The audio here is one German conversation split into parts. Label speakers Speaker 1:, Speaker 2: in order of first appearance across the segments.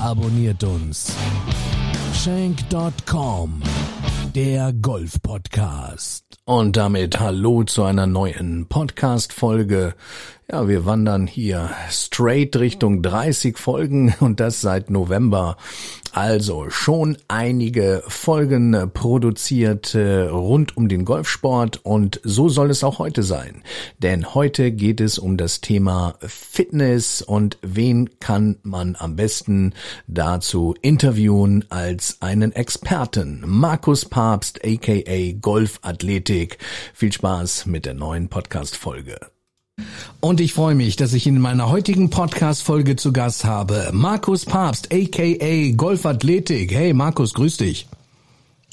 Speaker 1: abonniert uns. Shank.com, der Golf-Podcast. Und damit hallo zu einer neuen Podcast-Folge. Ja, wir wandern hier straight Richtung 30 Folgen und das seit November. Also schon einige Folgen produziert äh, rund um den Golfsport und so soll es auch heute sein. Denn heute geht es um das Thema Fitness und wen kann man am besten dazu interviewen als einen Experten. Markus Papst aka Golfathletik. Viel Spaß mit der neuen Podcast-Folge. Und ich freue mich, dass ich in meiner heutigen Podcast-Folge zu Gast habe Markus Papst, aka Golfathletik. Hey Markus, grüß dich.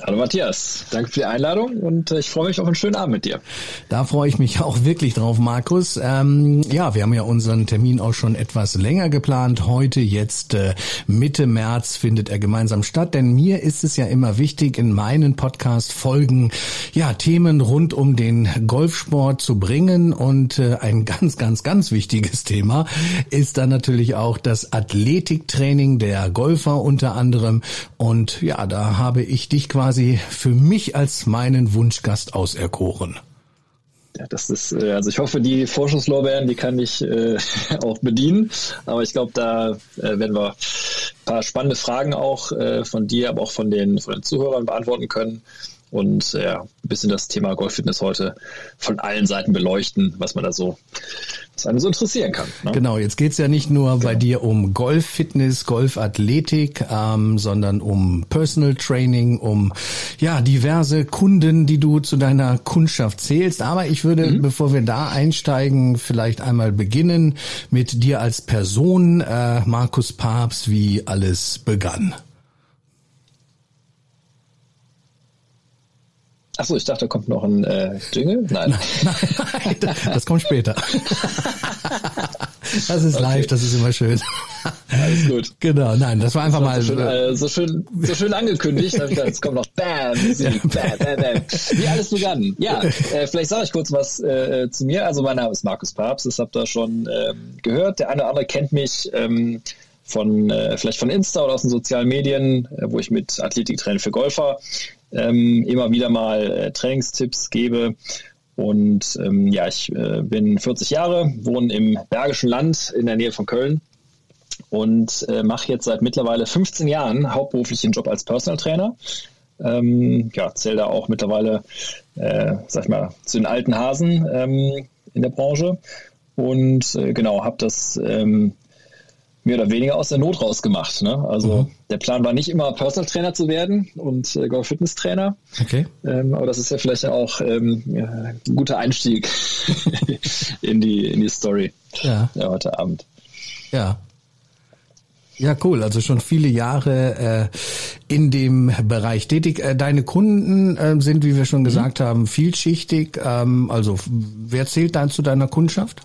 Speaker 2: Hallo Matthias, danke für die Einladung und äh, ich freue mich auf einen schönen Abend mit dir.
Speaker 1: Da freue ich mich auch wirklich drauf, Markus. Ähm, ja, wir haben ja unseren Termin auch schon etwas länger geplant. Heute, jetzt äh, Mitte März, findet er gemeinsam statt. Denn mir ist es ja immer wichtig, in meinen Podcast-Folgen ja Themen rund um den Golfsport zu bringen. Und äh, ein ganz, ganz, ganz wichtiges Thema ist dann natürlich auch das Athletiktraining der Golfer unter anderem. Und ja, da habe ich dich quasi quasi für mich als meinen Wunschgast auserkoren.
Speaker 2: Ja, das ist, äh, also ich hoffe, die Vorschusslorbeeren, die kann ich äh, auch bedienen. Aber ich glaube, da äh, werden wir ein paar spannende Fragen auch äh, von dir, aber auch von den, von den Zuhörern beantworten können und ja, ein bisschen das Thema Golffitness heute von allen Seiten beleuchten, was man da so, was einen so interessieren kann.
Speaker 1: Ne? Genau, jetzt geht's ja nicht nur genau. bei dir um Golffitness, Golfathletik, ähm, sondern um Personal Training, um ja diverse Kunden, die du zu deiner Kundschaft zählst. Aber ich würde, mhm. bevor wir da einsteigen, vielleicht einmal beginnen mit dir als Person, äh, Markus Papst, wie alles begann.
Speaker 2: Achso, ich dachte, da kommt noch ein äh, Jingle. Nein. nein,
Speaker 1: nein, das kommt später. Das ist okay. live, das ist immer schön.
Speaker 2: Alles gut.
Speaker 1: Genau, nein, das war einfach mal
Speaker 2: so schön, äh, so schön, so schön angekündigt. Jetzt kommt noch Bam, Musik, Bam, Bam, Bam. Wie alles begann. Ja, äh, vielleicht sage ich kurz was äh, zu mir. Also mein Name ist Markus Papst, das habt ihr schon ähm, gehört. Der eine oder andere kennt mich. Ähm, von äh, vielleicht von Insta oder aus den sozialen Medien, äh, wo ich mit Athletiktraining für Golfer ähm, immer wieder mal äh, Trainingstipps gebe. Und ähm, ja, ich äh, bin 40 Jahre, wohne im Bergischen Land in der Nähe von Köln und äh, mache jetzt seit mittlerweile 15 Jahren hauptberuflich den Job als Personal Trainer. Ähm, ja, zähle da auch mittlerweile, äh, sag ich mal, zu den alten Hasen ähm, in der Branche. Und äh, genau, habe das ähm, mehr oder weniger aus der Not rausgemacht. Ne? Also mhm. der Plan war nicht immer Personal Trainer zu werden und äh, Golf Fitness Trainer. Okay. Ähm, aber das ist ja vielleicht auch ähm, ja, ein guter Einstieg in die in die Story ja. ja. heute Abend.
Speaker 1: Ja. Ja, cool. Also schon viele Jahre äh, in dem Bereich tätig. Äh, deine Kunden äh, sind, wie wir schon mhm. gesagt haben, vielschichtig. Ähm, also wer zählt dann zu deiner Kundschaft?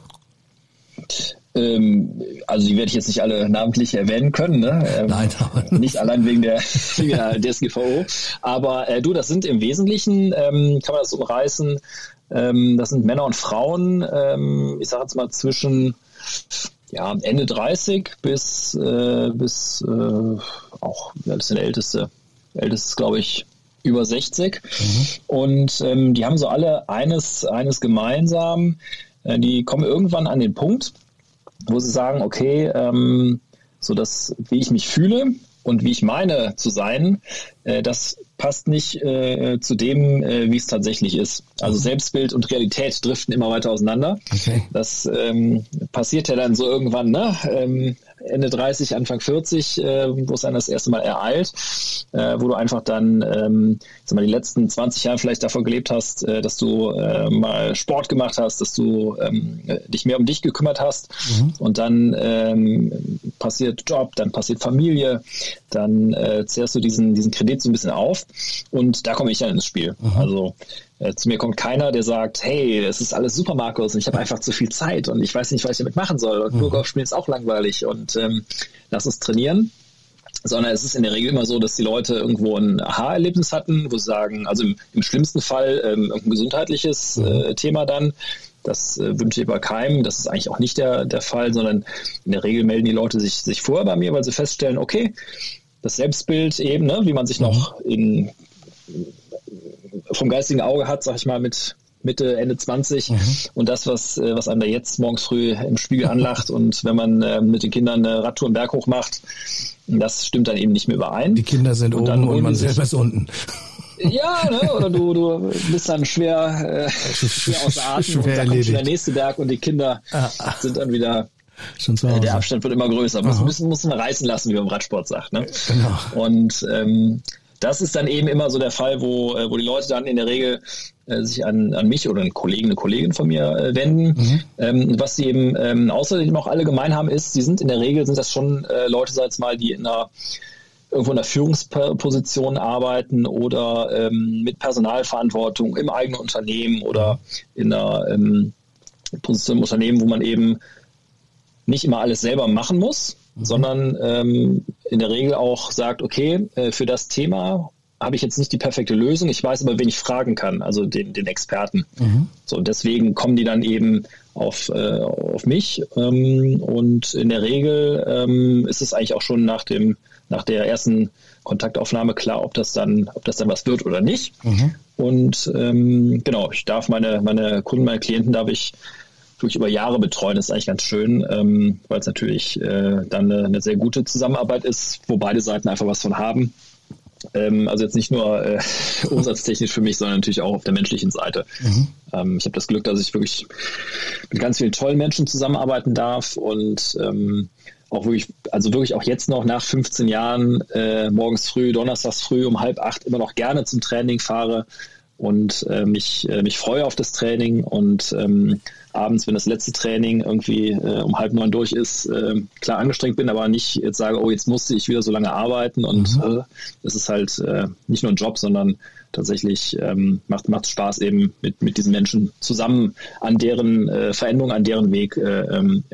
Speaker 2: Ähm, also die werde ich jetzt nicht alle namentlich erwähnen können, ne? Ähm, Nein, nicht allein wegen der, der DSGVO. Aber äh, du, das sind im Wesentlichen, ähm, kann man das umreißen, ähm, das sind Männer und Frauen, ähm, ich sage jetzt mal zwischen ja, Ende 30 bis, äh, bis äh, auch, sind der älteste, ältestes glaube ich über 60. Mhm. Und ähm, die haben so alle eines, eines gemeinsam, äh, die kommen irgendwann an den Punkt, wo sie sagen, okay, ähm, so dass wie ich mich fühle und wie ich meine zu sein, äh, das passt nicht äh, zu dem, äh, wie es tatsächlich ist. Also. Selbstbild und Realität driften immer weiter auseinander. Okay. Das ähm, passiert ja dann so irgendwann, ne? Ähm, Ende 30, Anfang 40, äh, wo es dann das erste Mal ereilt, äh, wo du einfach dann ähm, sag mal, die letzten 20 Jahre vielleicht davon gelebt hast, äh, dass du äh, mal Sport gemacht hast, dass du ähm, dich mehr um dich gekümmert hast mhm. und dann ähm, passiert Job, dann passiert Familie, dann äh, zehrst du diesen, diesen Kredit so ein bisschen auf und da komme ich dann ins Spiel. Mhm. Also zu mir kommt keiner, der sagt, hey, es ist alles super, Markus, und ich habe einfach zu viel Zeit und ich weiß nicht, was ich damit machen soll. Und mhm. Golf spielen ist auch langweilig und ähm, lass uns trainieren. Sondern es ist in der Regel immer so, dass die Leute irgendwo ein Aha-Erlebnis hatten, wo sie sagen, also im, im schlimmsten Fall ähm, irgendein gesundheitliches mhm. äh, Thema dann, das äh, wünsche ich bei keinem. Das ist eigentlich auch nicht der, der Fall, sondern in der Regel melden die Leute sich, sich vorher bei mir, weil sie feststellen, okay, das Selbstbild eben, ne, wie man sich noch mhm. in vom geistigen Auge hat, sag ich mal, mit Mitte, Ende 20 mhm. und das, was, äh, was einem da jetzt morgens früh im Spiegel anlacht und wenn man äh, mit den Kindern eine Radtour einen Berg hoch macht, das stimmt dann eben nicht mehr überein.
Speaker 1: Die Kinder sind und oben und man selber ist unten.
Speaker 2: Ja, ne? oder du, du bist dann schwer, äh, schwer außer Atem schwer und dann kommt schon der nächste Berg und die Kinder ah, ah. sind dann wieder Hause. Der Abstand wird immer größer. Muss, müssen, muss man reißen lassen, wie man im Radsport sagt. Ne? Genau. Und ähm, das ist dann eben immer so der Fall, wo, äh, wo die Leute dann in der Regel äh, sich an, an mich oder einen Kollegen, eine Kollegin von mir äh, wenden. Mhm. Ähm, was sie eben ähm, außerdem auch alle gemein haben, ist, sie sind in der Regel, sind das schon äh, Leute, sag ich mal, die in einer irgendwo in der Führungsposition arbeiten oder ähm, mit Personalverantwortung im eigenen Unternehmen oder in einer ähm, Position im Unternehmen, wo man eben nicht immer alles selber machen muss, mhm. sondern ähm, in der Regel auch sagt, okay, äh, für das Thema habe ich jetzt nicht die perfekte Lösung, ich weiß aber, wen ich fragen kann, also den, den Experten. Mhm. So, und deswegen kommen die dann eben auf, äh, auf mich. Ähm, und in der Regel ähm, ist es eigentlich auch schon nach dem, nach der ersten Kontaktaufnahme klar, ob das dann, ob das dann was wird oder nicht. Mhm. Und ähm, genau, ich darf meine, meine Kunden, meine Klienten darf ich wirklich über Jahre betreuen, ist eigentlich ganz schön, ähm, weil es natürlich äh, dann eine, eine, sehr gute Zusammenarbeit ist, wo beide Seiten einfach was von haben. Ähm, also jetzt nicht nur äh, umsatztechnisch für mich, sondern natürlich auch auf der menschlichen Seite. Mhm. Ähm, ich habe das Glück, dass ich wirklich mit ganz vielen tollen Menschen zusammenarbeiten darf und ähm, auch wirklich, also wirklich auch jetzt noch nach 15 Jahren äh, morgens früh, donnerstags früh um halb acht immer noch gerne zum Training fahre und äh, mich, äh, mich freue auf das Training und ähm, abends, wenn das letzte Training irgendwie äh, um halb neun durch ist, äh, klar angestrengt bin, aber nicht jetzt sage, oh, jetzt musste ich wieder so lange arbeiten und mhm. äh, es ist halt äh, nicht nur ein Job, sondern tatsächlich ähm, macht macht Spaß eben mit mit diesen Menschen zusammen an deren äh, Veränderung, an deren Weg äh, ähm,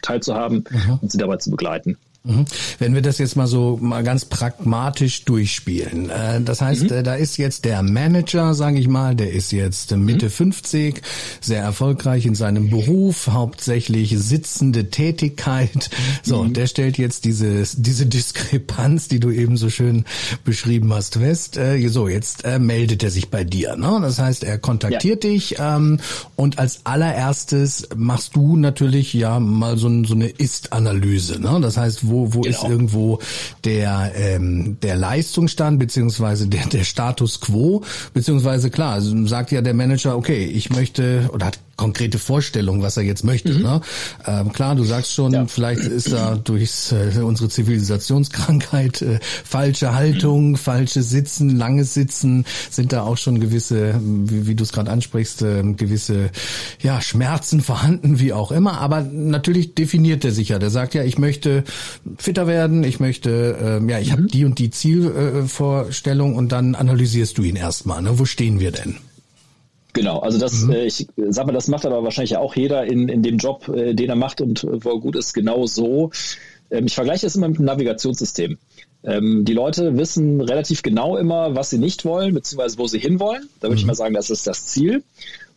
Speaker 2: teilzuhaben mhm. und sie dabei zu begleiten.
Speaker 1: Mhm. Wenn wir das jetzt mal so mal ganz pragmatisch durchspielen, äh, das heißt, mhm. Äh, da ist jetzt der Manager, sage ich mal, der ist jetzt Mitte mhm. 50, sehr erfolgreich in seinem Beruf, hauptsächlich sitzende Tätigkeit. So, mhm. der stellt jetzt diese diese Diskrepanz, die du eben so schön beschrieben hast, fest. Äh, so, jetzt meldet er sich bei dir. Ne? Das heißt, er kontaktiert ja. dich ähm, und als allererstes machst du natürlich ja mal so, so eine Ist-Analyse. Ne? Das heißt, wo, wo genau. ist irgendwo der, ähm, der Leistungsstand beziehungsweise der, der Status quo, beziehungsweise klar, also sagt ja der Manager, okay, ich möchte oder hat konkrete Vorstellung, was er jetzt möchte. Mhm. Ne? Ähm, klar, du sagst schon, ja. vielleicht ist da durch äh, unsere Zivilisationskrankheit äh, falsche Haltung, mhm. falsche Sitzen, langes Sitzen, sind da auch schon gewisse, wie, wie du es gerade ansprichst, äh, gewisse ja Schmerzen vorhanden, wie auch immer. Aber natürlich definiert er sich ja. Der sagt ja, ich möchte fitter werden, ich möchte, äh, ja, ich mhm. habe die und die Zielvorstellung und dann analysierst du ihn erstmal. Ne? Wo stehen wir denn?
Speaker 2: Genau, also das, mhm. äh, ich sag mal, das macht aber wahrscheinlich auch jeder in, in dem Job, äh, den er macht und äh, wo er gut ist, genau so. Ähm, ich vergleiche das immer mit einem Navigationssystem. Ähm, die Leute wissen relativ genau immer, was sie nicht wollen, beziehungsweise wo sie hinwollen. Da würde mhm. ich mal sagen, das ist das Ziel.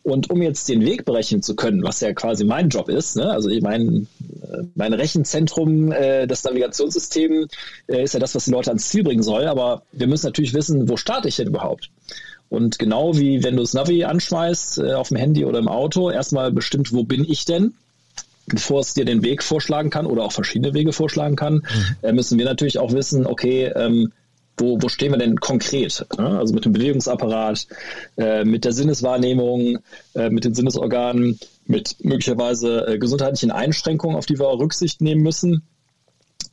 Speaker 2: Und um jetzt den Weg berechnen zu können, was ja quasi mein Job ist, ne? also ich mein, äh, mein Rechenzentrum, äh, das Navigationssystem äh, ist ja das, was die Leute ans Ziel bringen soll, aber wir müssen natürlich wissen, wo starte ich denn überhaupt? Und genau wie wenn du das Navi anschmeißt äh, auf dem Handy oder im Auto, erstmal bestimmt, wo bin ich denn? Bevor es dir den Weg vorschlagen kann oder auch verschiedene Wege vorschlagen kann, mhm. äh, müssen wir natürlich auch wissen, okay, ähm, wo, wo stehen wir denn konkret? Ne? Also mit dem Bewegungsapparat, äh, mit der Sinneswahrnehmung, äh, mit den Sinnesorganen, mit möglicherweise äh, gesundheitlichen Einschränkungen, auf die wir auch Rücksicht nehmen müssen.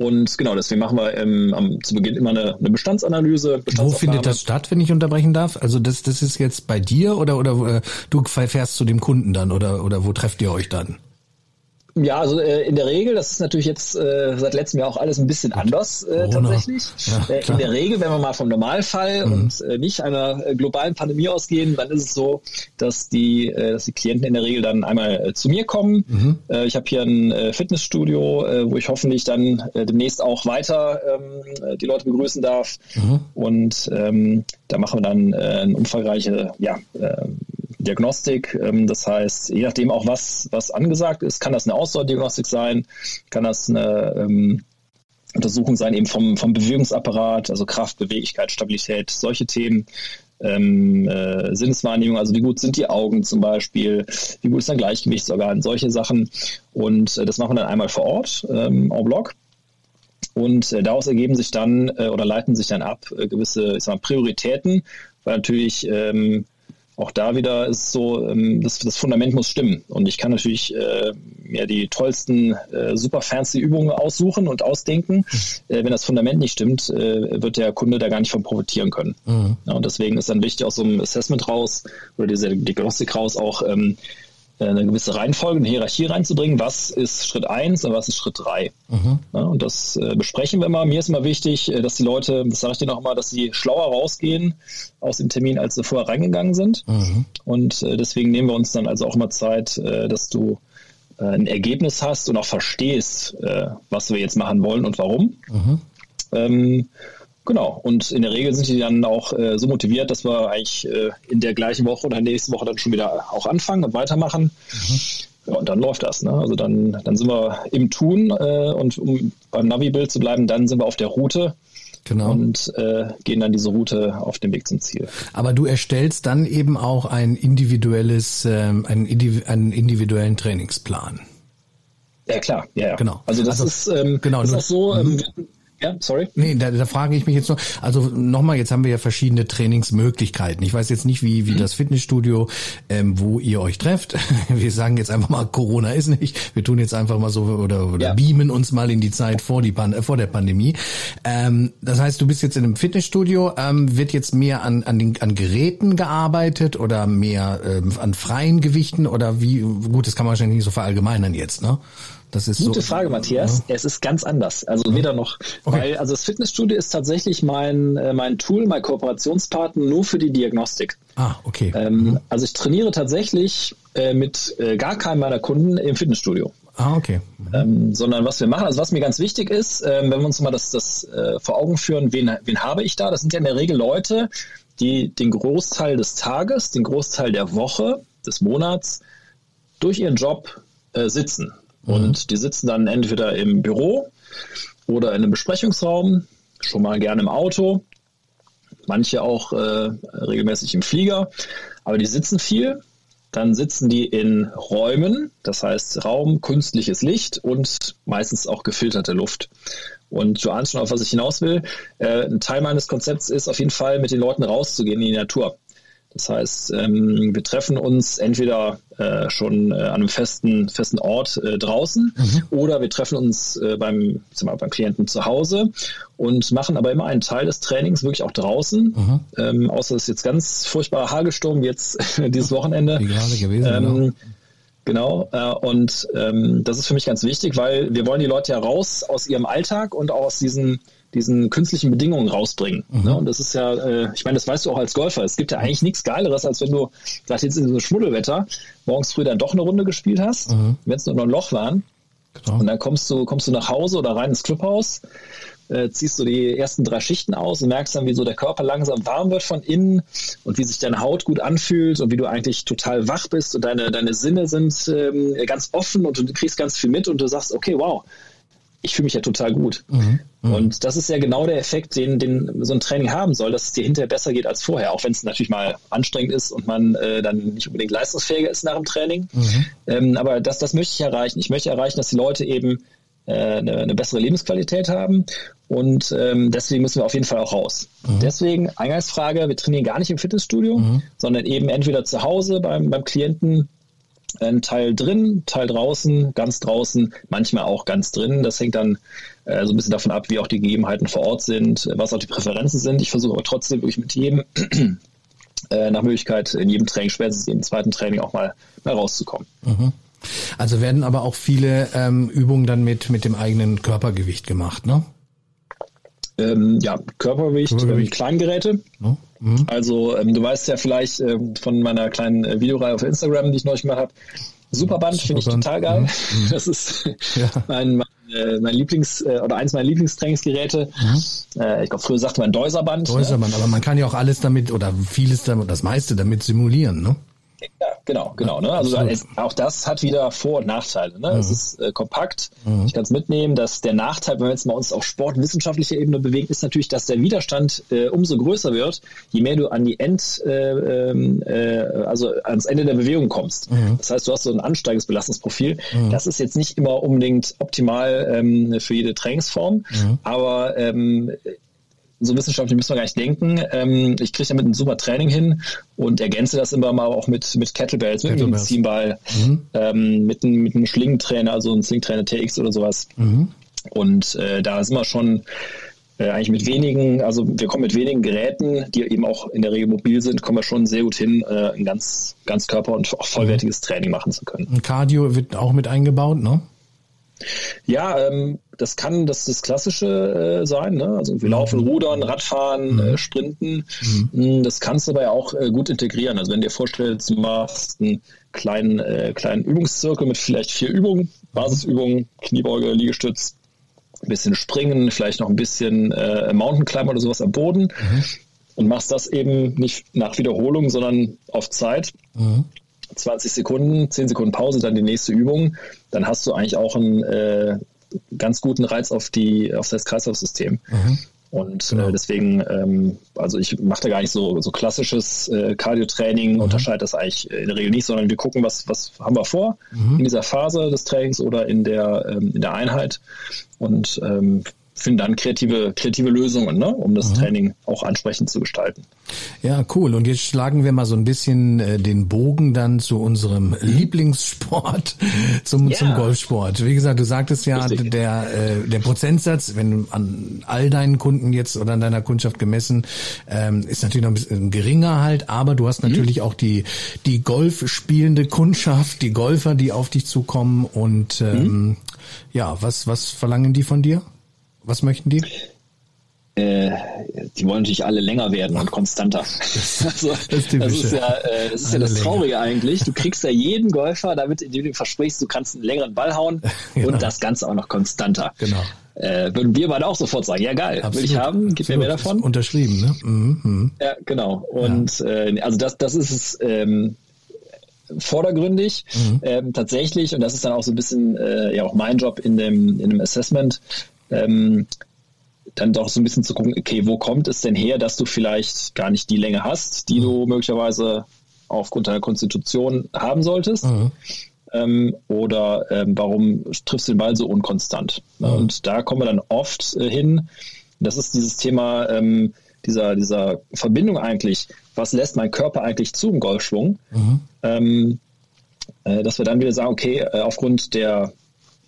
Speaker 2: Und genau, deswegen machen wir ähm, am, zu Beginn immer eine, eine Bestandsanalyse.
Speaker 1: Wo findet das statt, wenn ich unterbrechen darf? Also das, das ist jetzt bei dir oder oder äh, du fährst zu dem Kunden dann oder oder wo trefft ihr euch dann?
Speaker 2: Ja, also äh, in der Regel, das ist natürlich jetzt äh, seit letztem Jahr auch alles ein bisschen anders äh, tatsächlich. Ja, äh, in der Regel, wenn wir mal vom Normalfall mhm. und äh, nicht einer äh, globalen Pandemie ausgehen, dann ist es so, dass die, äh, dass die Klienten in der Regel dann einmal äh, zu mir kommen. Mhm. Äh, ich habe hier ein äh, Fitnessstudio, äh, wo ich hoffentlich dann äh, demnächst auch weiter ähm, die Leute begrüßen darf. Mhm. Und ähm, da machen wir dann äh, eine umfangreiche ja, äh, Diagnostik. Ähm, das heißt, je nachdem auch was, was angesagt ist, kann das eine Ausdauerdiagnostik sein, kann das eine ähm, Untersuchung sein eben vom, vom Bewegungsapparat, also Kraft, Beweglichkeit, Stabilität, solche Themen. Ähm, äh, Sinneswahrnehmung, also wie gut sind die Augen zum Beispiel, wie gut ist dein Gleichgewichtsorgan, solche Sachen. Und äh, das machen wir dann einmal vor Ort, ähm, en bloc. Und äh, daraus ergeben sich dann äh, oder leiten sich dann ab äh, gewisse ich sag mal, Prioritäten, weil natürlich ähm, auch da wieder ist es so, ähm, das, das Fundament muss stimmen. Und ich kann natürlich äh, mir die tollsten, äh, super fancy Übungen aussuchen und ausdenken. Äh, wenn das Fundament nicht stimmt, äh, wird der Kunde da gar nicht von profitieren können. Mhm. Ja, und deswegen ist dann wichtig, aus so einem Assessment raus oder diese Diagnostik raus auch ähm, äh, eine gewisse Reihenfolge, eine Hierarchie reinzubringen. Was ist Schritt eins und was ist Schritt drei? Mhm. Ja, und das äh, besprechen wir mal. Mir ist immer wichtig, äh, dass die Leute, das sage ich dir noch mal, dass sie schlauer rausgehen aus dem Termin, als sie vorher reingegangen sind. Mhm. Und äh, deswegen nehmen wir uns dann also auch immer Zeit, äh, dass du äh, ein Ergebnis hast und auch verstehst, was wir jetzt machen wollen und warum. Mhm. Ähm, Genau, und in der Regel sind die dann auch äh, so motiviert, dass wir eigentlich äh, in der gleichen Woche oder nächste Woche dann schon wieder auch anfangen und weitermachen. Mhm. Ja, und dann läuft das. Ne? Also dann, dann sind wir im Tun äh, und um beim Navi-Bild zu bleiben, dann sind wir auf der Route. Genau. Und äh, gehen dann diese Route auf dem Weg zum Ziel.
Speaker 1: Aber du erstellst dann eben auch ein individuelles, ähm, einen, einen individuellen Trainingsplan.
Speaker 2: Ja klar, ja, ja.
Speaker 1: Genau.
Speaker 2: Also das also, ist, ähm, genau, ist auch so, ähm, mhm. Ja, sorry.
Speaker 1: Nee, da, da frage ich mich jetzt noch, also nochmal, jetzt haben wir ja verschiedene Trainingsmöglichkeiten. Ich weiß jetzt nicht, wie, wie mhm. das Fitnessstudio, ähm, wo ihr euch trefft. Wir sagen jetzt einfach mal, Corona ist nicht. Wir tun jetzt einfach mal so oder, oder ja. beamen uns mal in die Zeit vor, die Pan vor der Pandemie. Ähm, das heißt, du bist jetzt in einem Fitnessstudio, ähm, wird jetzt mehr an, an, den, an Geräten gearbeitet oder mehr ähm, an freien Gewichten oder wie, gut, das kann man wahrscheinlich nicht so verallgemeinern jetzt, ne?
Speaker 2: Das ist Gute so, Frage, Matthias. Ja. Es ist ganz anders. Also ja. weder noch. Okay. Weil, also das Fitnessstudio ist tatsächlich mein, äh, mein Tool, mein Kooperationspartner nur für die Diagnostik.
Speaker 1: Ah, okay.
Speaker 2: Ähm, mhm. Also ich trainiere tatsächlich äh, mit äh, gar keinem meiner Kunden im Fitnessstudio.
Speaker 1: Ah, okay.
Speaker 2: Mhm. Ähm, sondern was wir machen, also was mir ganz wichtig ist, äh, wenn wir uns mal das, das äh, vor Augen führen, wen, wen habe ich da? Das sind ja in der Regel Leute, die den Großteil des Tages, den Großteil der Woche, des Monats durch ihren Job äh, sitzen. Und mhm. die sitzen dann entweder im Büro oder in einem Besprechungsraum, schon mal gerne im Auto, manche auch äh, regelmäßig im Flieger, aber die sitzen viel. Dann sitzen die in Räumen, das heißt Raum, künstliches Licht und meistens auch gefilterte Luft. Und du ahnst schon, auf was ich hinaus will. Äh, ein Teil meines Konzepts ist auf jeden Fall, mit den Leuten rauszugehen in die Natur. Das heißt, ähm, wir treffen uns entweder äh, schon äh, an einem festen, festen Ort äh, draußen mhm. oder wir treffen uns äh, beim, mal, beim Klienten zu Hause und machen aber immer einen Teil des Trainings wirklich auch draußen. Mhm. Ähm, außer es ist jetzt ganz furchtbarer Hagelsturm jetzt dieses Wochenende. Wie gerade gewesen, ähm, genau. Genau, äh, und ähm, das ist für mich ganz wichtig, weil wir wollen die Leute ja raus aus ihrem Alltag und auch aus diesen diesen künstlichen Bedingungen rausbringen. Mhm. Ne? Und das ist ja, äh, ich meine, das weißt du auch als Golfer. Es gibt ja eigentlich nichts Geileres, als wenn du, vielleicht jetzt in so Schmuddelwetter, morgens früh dann doch eine Runde gespielt hast, mhm. wenn es nur noch ein Loch waren. Genau. Und dann kommst du, kommst du nach Hause oder rein ins Clubhaus, äh, ziehst du die ersten drei Schichten aus und merkst dann, wie so der Körper langsam warm wird von innen und wie sich deine Haut gut anfühlt und wie du eigentlich total wach bist und deine, deine Sinne sind ähm, ganz offen und du kriegst ganz viel mit und du sagst, okay, wow, ich fühle mich ja total gut. Mhm. Mhm. Und das ist ja genau der Effekt, den, den so ein Training haben soll, dass es dir hinterher besser geht als vorher, auch wenn es natürlich mal anstrengend ist und man äh, dann nicht unbedingt leistungsfähiger ist nach dem Training. Mhm. Ähm, aber das, das möchte ich erreichen. Ich möchte erreichen, dass die Leute eben äh, eine, eine bessere Lebensqualität haben und ähm, deswegen müssen wir auf jeden Fall auch raus. Mhm. Deswegen Eingangsfrage, wir trainieren gar nicht im Fitnessstudio, mhm. sondern eben entweder zu Hause beim, beim Klienten ein Teil drin, Teil draußen, ganz draußen, manchmal auch ganz drin. Das hängt dann äh, so ein bisschen davon ab, wie auch die Gegebenheiten vor Ort sind, was auch die Präferenzen sind. Ich versuche aber trotzdem wirklich mit jedem äh, nach Möglichkeit in jedem Training, spätestens im zweiten Training auch mal, mal rauszukommen. Mhm.
Speaker 1: Also werden aber auch viele ähm, Übungen dann mit, mit dem eigenen Körpergewicht gemacht, ne?
Speaker 2: Ähm, ja, Körpergewicht, Körpergewicht. Ähm, Kleingeräte. Oh. Mhm. Also ähm, du weißt ja vielleicht ähm, von meiner kleinen äh, Videoreihe auf Instagram, die ich neulich gemacht habe, Superband, finde ich total geil. Mhm. mhm. Das ist ja. mein, mein, äh, mein Lieblings- äh, oder eins meiner Lieblingstrainingsgeräte. Mhm. Äh, ich glaube, früher sagte man Deuserband.
Speaker 1: Deuserband, ne? aber man kann ja auch alles damit oder vieles damit, das meiste damit simulieren, ne?
Speaker 2: Ja, genau, genau. Ne? Also es, auch das hat wieder Vor- und Nachteile. Ne? Mhm. Es ist äh, kompakt, mhm. ich kann es mitnehmen, dass der Nachteil, wenn wir jetzt mal uns auf sportwissenschaftlicher Ebene bewegen, ist natürlich, dass der Widerstand äh, umso größer wird, je mehr du an die End, äh, ähm, äh, also ans Ende der Bewegung kommst. Mhm. Das heißt, du hast so ein ansteigendes Belastungsprofil. Mhm. Das ist jetzt nicht immer unbedingt optimal ähm, für jede Trainingsform, mhm. aber ähm, so wissenschaftlich müssen wir gar nicht denken. Ähm, ich kriege damit ein super Training hin und ergänze das immer mal auch mit, mit Kettlebells, mit einem Medizinball, mhm. ähm, mit, einem, mit einem Schlingentrainer, also einem Slingtrainer TX oder sowas. Mhm. Und äh, da sind wir schon äh, eigentlich mit wenigen, also wir kommen mit wenigen Geräten, die eben auch in der Regel mobil sind, kommen wir schon sehr gut hin, äh, ein ganz, ganz Körper- und auch vollwertiges mhm. Training machen zu können.
Speaker 1: Ein Cardio wird auch mit eingebaut, ne?
Speaker 2: Ja, ähm, das kann das, das Klassische äh, sein, ne? also wir laufen, mhm. rudern, Radfahren, mhm. äh, Sprinten. Mhm. Hm, das kannst du aber ja auch äh, gut integrieren. Also wenn du dir vorstellst, du machst einen kleinen, äh, kleinen Übungszirkel mit vielleicht vier Übungen, Basisübungen, Kniebeuge, Liegestütz, ein bisschen Springen, vielleicht noch ein bisschen äh, Mountain Climb oder sowas am Boden mhm. und machst das eben nicht nach Wiederholung, sondern auf Zeit. Mhm. 20 Sekunden, 10 Sekunden Pause, dann die nächste Übung, dann hast du eigentlich auch einen äh, ganz guten Reiz auf die auf das Kreislaufsystem. Mhm. Und genau. äh, deswegen, ähm, also ich mache da gar nicht so, so klassisches äh, Cardio-Training, mhm. unterscheide das eigentlich in der Regel nicht, sondern wir gucken, was, was haben wir vor mhm. in dieser Phase des Trainings oder in der, ähm, in der Einheit und ähm, finden dann kreative, kreative Lösungen, ne, um das mhm. Training auch ansprechend zu gestalten.
Speaker 1: Ja, cool. Und jetzt schlagen wir mal so ein bisschen äh, den Bogen dann zu unserem Lieblingssport, zum, ja. zum Golfsport. Wie gesagt, du sagtest ja, Richtig. der, äh, der Prozentsatz, wenn an all deinen Kunden jetzt oder an deiner Kundschaft gemessen, ähm, ist natürlich noch ein bisschen geringer halt, aber du hast mhm. natürlich mhm. auch die, die Golf spielende Kundschaft, die Golfer, die auf dich zukommen und ähm, mhm. ja, was, was verlangen die von dir? Was möchten die?
Speaker 2: Äh, die wollen natürlich alle länger werden und konstanter. also, das, das, ist ja, äh, das, ist ja das Traurige eigentlich. Du kriegst ja jeden Golfer damit, indem du versprichst, du kannst einen längeren Ball hauen genau. und das Ganze auch noch konstanter. Genau. Äh, würden wir beide auch sofort sagen, ja geil, Absolut. will ich haben, gib mir mehr davon.
Speaker 1: Unterschrieben, ne? Mhm,
Speaker 2: mhm. Ja, genau. Und ja. Äh, also das, das ist es ähm, vordergründig mhm. ähm, tatsächlich und das ist dann auch so ein bisschen äh, ja auch mein Job in dem in dem Assessment ähm, dann doch so ein bisschen zu gucken, okay, wo kommt es denn her, dass du vielleicht gar nicht die Länge hast, die mhm. du möglicherweise aufgrund deiner Konstitution haben solltest? Mhm. Ähm, oder ähm, warum triffst du den Ball so unkonstant? Mhm. Und da kommen wir dann oft äh, hin. Das ist dieses Thema ähm, dieser, dieser Verbindung eigentlich. Was lässt mein Körper eigentlich zu im Golfschwung? Mhm. Ähm, äh, dass wir dann wieder sagen, okay, äh, aufgrund der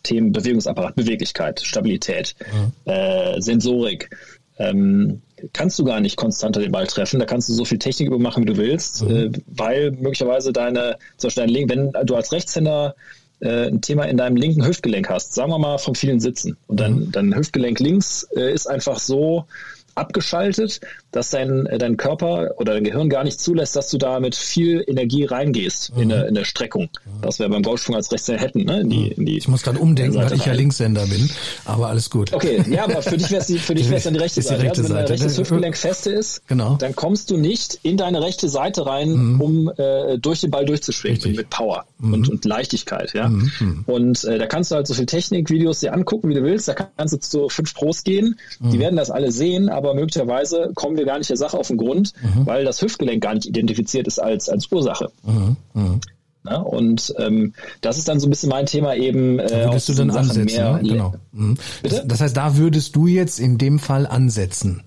Speaker 2: Themen Bewegungsapparat, Beweglichkeit, Stabilität, mhm. äh, Sensorik. Ähm, kannst du gar nicht konstanter den Ball treffen. Da kannst du so viel Technik übermachen, wie du willst, mhm. äh, weil möglicherweise deine, zum Beispiel dein Link, wenn du als Rechtshänder äh, ein Thema in deinem linken Hüftgelenk hast, sagen wir mal vom vielen Sitzen, und dein, mhm. dein Hüftgelenk links äh, ist einfach so abgeschaltet, dass dein, äh, dein Körper oder dein Gehirn gar nicht zulässt, dass du da mit viel Energie reingehst mhm. in, der, in der Streckung. Was wir beim Golfschwung als Rechtshänder hätten. Ne? In die, in die
Speaker 1: ich muss gerade umdenken, weil ich ja Linkshänder bin, aber alles gut.
Speaker 2: Okay, ja, aber für dich wäre es für dich wär's dann die rechte Seite. Die rechte wenn dein rechtes Hüftgelenk feste ist, genau. dann kommst du nicht in deine rechte Seite rein, mhm. um äh, durch den Ball durchzuschwingen mit Power mhm. und, und Leichtigkeit. Ja? Mhm. mhm. Und äh, da kannst du halt so viel Technikvideos dir angucken, wie du willst. Da kannst du zu fünf Pros gehen. Die mhm. werden das alle sehen, aber möglicherweise kommen wir gar nicht der Sache auf den Grund, mhm. weil das Hüftgelenk gar nicht identifiziert ist als, als Ursache. Mhm. Mhm. Ja, und ähm, das ist dann so ein bisschen mein Thema eben.
Speaker 1: Äh, da würdest du dann ansetzen, ne? genau. Mhm. Das, das, heißt, da würdest du jetzt in dem Fall ansetzen.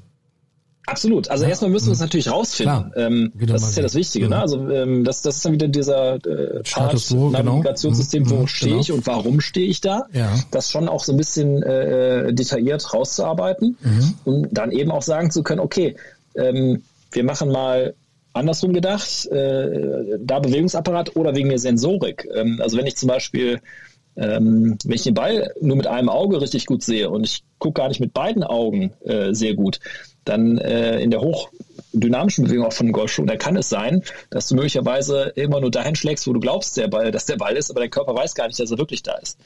Speaker 2: Absolut. Also erstmal müssen wir es natürlich rausfinden. Ähm, das ist ja das Wichtige. Ne? Also ähm, das, das ist dann wieder dieser äh, Part,
Speaker 1: quo, genau.
Speaker 2: Navigationssystem,
Speaker 1: genau.
Speaker 2: wo
Speaker 1: Mhm,
Speaker 2: stehe
Speaker 1: genau.
Speaker 2: ich und warum stehe ich da.
Speaker 1: Ja.
Speaker 2: Das schon auch so ein bisschen äh, detailliert rauszuarbeiten
Speaker 1: Mhm.
Speaker 2: und dann eben auch sagen zu können, okay, ähm, wir machen mal andersrum gedacht, äh, da Bewegungsapparat oder wegen der Sensorik. Ähm, also wenn ich zum Beispiel ähm, wenn ich den Ball nur mit einem Auge richtig gut sehe und ich gucke gar nicht mit beiden Augen äh, sehr gut, dann äh, in der hochdynamischen Bewegung auch von einem Golfschwung, da kann es sein, dass du möglicherweise immer nur dahin schlägst, wo du glaubst, der Ball, dass der Ball ist, aber dein Körper weiß gar nicht, dass er wirklich da ist.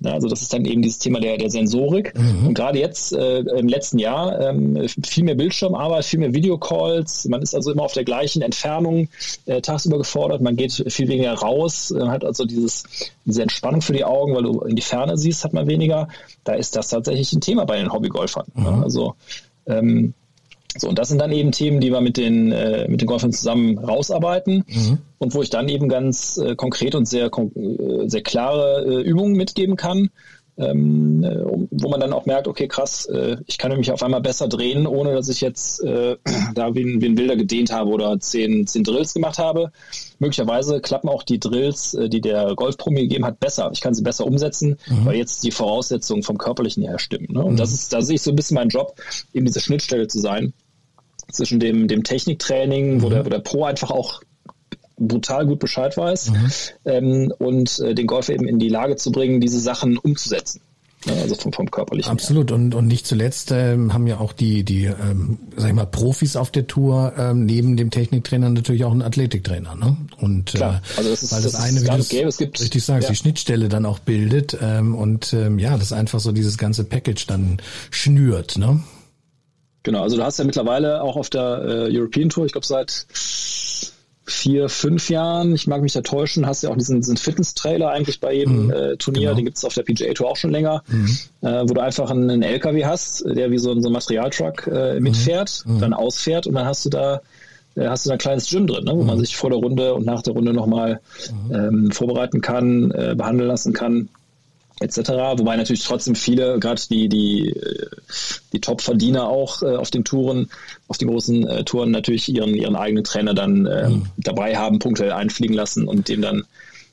Speaker 2: Na, also das ist dann eben dieses Thema der, der Sensorik. Und gerade jetzt äh, im letzten Jahr ähm, viel mehr Bildschirmarbeit, viel mehr Videocalls. Man ist also immer auf der gleichen Entfernung äh, tagsüber gefordert. Man geht viel weniger raus, äh, hat also dieses, diese Entspannung für die Augen, weil du in die Ferne siehst, hat man weniger. Da ist das tatsächlich ein Thema bei den Hobbygolfern. Ja, also ähm, so, und das sind dann eben Themen, die wir mit den, äh, mit den Golfern zusammen rausarbeiten und wo ich dann eben ganz äh, konkret und sehr, äh, sehr klare äh, Übungen mitgeben kann, ähm, äh, wo man dann auch merkt, okay, krass, äh, ich kann mich auf einmal besser drehen, ohne dass ich jetzt äh, da wie ein, wie ein Wilder gedehnt habe oder zehn, zehn Drills gemacht habe. Möglicherweise klappen auch die Drills, äh, die der Golfpro mir gegeben hat, besser. Ich kann sie besser umsetzen, weil jetzt die Voraussetzungen vom Körperlichen her stimmen. Ne? Und das ist, da sehe ich so ein bisschen meinen Job, eben diese Schnittstelle zu sein zwischen dem, dem Techniktraining, wo, der, wo der Pro einfach auch brutal gut Bescheid weiß ähm, und äh, den Golfer eben in die Lage zu bringen, diese Sachen umzusetzen. Ja, also vom, vom körperlichen.
Speaker 1: Absolut und und nicht zuletzt ähm, haben ja auch die die ähm, sag ich mal Profis auf der Tour ähm, neben dem Techniktrainer natürlich auch einen Athletiktrainer, ne? Und
Speaker 2: Klar.
Speaker 1: äh,
Speaker 2: Also das ist-
Speaker 1: weil das,
Speaker 2: das ist
Speaker 1: eine, wie du
Speaker 2: gäbe. Es gibt-
Speaker 1: richtig sagst,
Speaker 2: ja.
Speaker 1: die Schnittstelle dann auch bildet ähm, und ähm, ja, das einfach so dieses ganze Package dann schnürt, ne?
Speaker 2: Genau, also du hast ja mittlerweile auch auf der äh, European Tour, ich glaube seit vier, fünf Jahren, ich mag mich da täuschen, hast ja auch diesen, diesen Fitness-Trailer eigentlich bei jedem äh, Turnier, den gibt's auf der PGA Tour auch schon länger, äh, wo du einfach einen, einen LKW hast, der wie so ein, so ein Materialtruck äh, mitfährt, dann ausfährt und dann hast du da äh, hast du da ein kleines Gym drin, ne, wo man sich vor der Runde und nach der Runde nochmal ähm, vorbereiten kann, äh, behandeln lassen kann etc. Wobei natürlich trotzdem viele, gerade die, die, äh, die Top-Verdiener auch äh, auf den Touren, auf den großen äh, Touren natürlich ihren, ihren eigenen Trainer dann ähm, dabei haben, punktuell einfliegen lassen und dem dann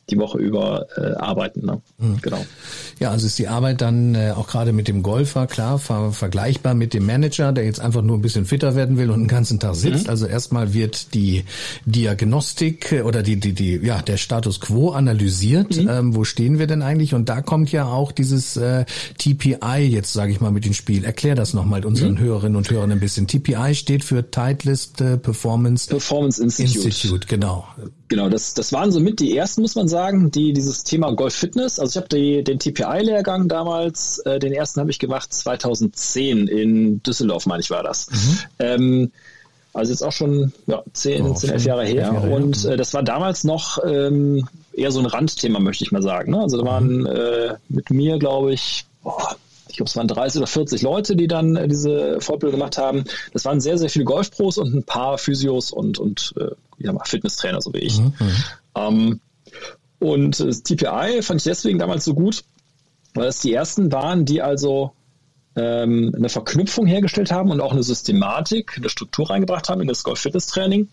Speaker 2: die Woche über äh, arbeiten. Ne? Genau.
Speaker 1: Ja, also ist die Arbeit dann äh, auch gerade mit dem Golfer klar ver vergleichbar mit dem Manager, der jetzt einfach nur ein bisschen fitter werden will und den ganzen Tag sitzt. Also erstmal wird die Diagnostik äh, oder die die die ja der Status quo analysiert. Ähm, wo stehen wir denn eigentlich? Und da kommt ja auch dieses äh, TPI jetzt sage ich mal mit ins Spiel. Erklär das nochmal unseren Hörerinnen und Hörern ein bisschen. TPI steht für Titleist äh, Performance
Speaker 2: Performance Institute.
Speaker 1: Institute, genau.
Speaker 2: Genau, das, das waren somit die ersten, muss man sagen, die dieses Thema Golf Fitness, also ich habe die, den TPI-Lehrgang damals, äh, den ersten habe ich gemacht 2010 in Düsseldorf, meine ich, war das. Ähm, also jetzt auch schon ja, 10,
Speaker 1: Ja,
Speaker 2: 10 11
Speaker 1: schon
Speaker 2: Jahre her.
Speaker 1: elf Jahre
Speaker 2: und äh, das war damals noch ähm, eher so ein Randthema, möchte ich mal sagen. Ne? Also da waren äh, mit mir, glaube ich, boah, ich glaube, es waren 30 oder 40 Leute, die dann äh, diese Fortbildung gemacht haben. Das waren sehr, sehr viele Golfpros und ein paar Physios und, und äh, ja, mal Fitnesstrainer, so wie ich. Ähm, und das TPI fand ich deswegen damals so gut, weil es die ersten waren, die also ähm, eine Verknüpfung hergestellt haben und auch eine Systematik, eine Struktur reingebracht haben in das Golf-Fitness-Training.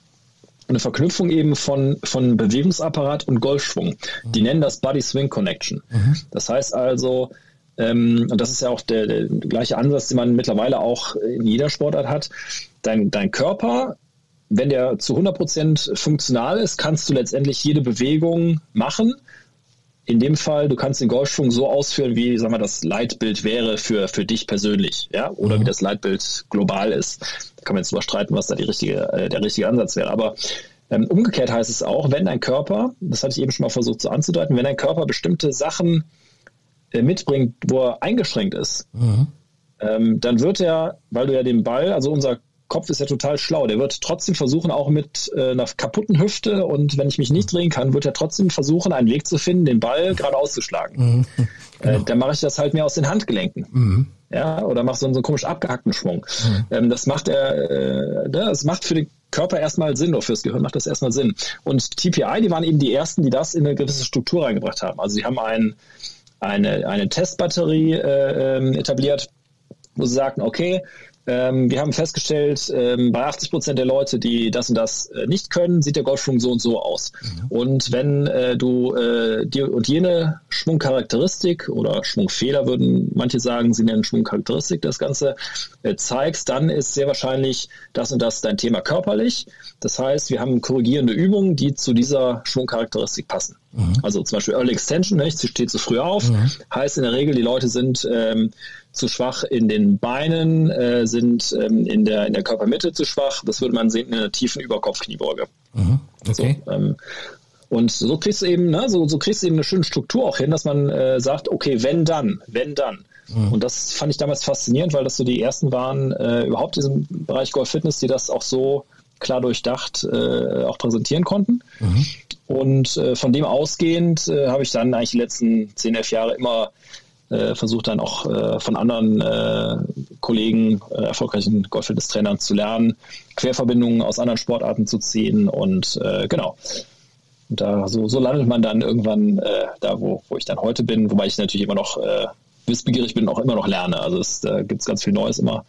Speaker 2: Eine Verknüpfung eben von, von Bewegungsapparat und Golfschwung. Die nennen das Body-Swing-Connection. Das heißt also, ähm, und das ist ja auch der, der gleiche Ansatz, den man mittlerweile auch in jeder Sportart hat, dein, dein Körper wenn der zu 100% funktional ist, kannst du letztendlich jede Bewegung machen. In dem Fall, du kannst den Golfschwung so ausführen, wie sagen wir, das Leitbild wäre für, für dich persönlich, ja, oder wie das Leitbild global ist. Da kann man jetzt drüber streiten, was da die richtige, äh, der richtige Ansatz wäre. Aber ähm, umgekehrt heißt es auch, wenn dein Körper, das hatte ich eben schon mal versucht so anzudeuten, wenn dein Körper bestimmte Sachen äh, mitbringt, wo er eingeschränkt ist, ähm, dann wird er, weil du ja den Ball, also unser Kopf ist ja total schlau, der wird trotzdem versuchen, auch mit äh, einer kaputten Hüfte und wenn ich mich nicht drehen kann, wird er trotzdem versuchen, einen Weg zu finden, den Ball geradeaus zu schlagen. äh, dann mache ich das halt mehr aus den Handgelenken. Ja, oder mache so einen, so einen komisch abgehackten Schwung. Ähm, das macht er, äh, ne, das macht für den Körper erstmal Sinn, oder fürs Gehirn macht das erstmal Sinn. Und TPI, die waren eben die ersten, die das in eine gewisse Struktur reingebracht haben. Also sie haben ein, eine, eine Testbatterie äh, ähm, etabliert, wo sie sagten, okay, ähm, wir haben festgestellt, ähm, bei 80 Prozent der Leute, die das und das äh, nicht können, sieht der Golfschwung so und so aus. Mhm. Und wenn äh, du äh, die und jene Schwungcharakteristik oder Schwungfehler würden manche sagen, sie nennen Schwungcharakteristik das Ganze, äh, zeigst, dann ist sehr wahrscheinlich das und das dein Thema körperlich. Das heißt, wir haben korrigierende Übungen, die zu dieser Schwungcharakteristik passen. Mhm. Also zum Beispiel Early Extension, ne, ich stehe zu früh auf, mhm. heißt in der Regel, die Leute sind ähm, zu schwach in den Beinen, äh, sind ähm, in, der, in der Körpermitte zu schwach. Das würde man sehen in einer tiefen Überkopfkniebeuge. Mhm. Okay. So, ähm, und so kriegst du eben, ne, so, so kriegst du eben eine schöne Struktur auch hin, dass man äh, sagt, okay, wenn dann, wenn dann. Mhm. Und das fand ich damals faszinierend, weil das so die ersten waren, äh, überhaupt in diesem Bereich Golf Fitness, die das auch so klar durchdacht äh, auch präsentieren konnten. Mhm. Und äh, von dem ausgehend äh, habe ich dann eigentlich die letzten 10, 11 Jahre immer äh, versucht dann auch äh, von anderen äh, Kollegen, äh, erfolgreichen Golf-Fitness-Trainern zu lernen, Querverbindungen aus anderen Sportarten zu ziehen und äh, genau. Und da so, so landet man dann irgendwann äh, da, wo, wo ich dann heute bin, wobei ich natürlich immer noch äh, wissbegierig bin und auch immer noch lerne. Also es äh, gibt ganz viel Neues immer.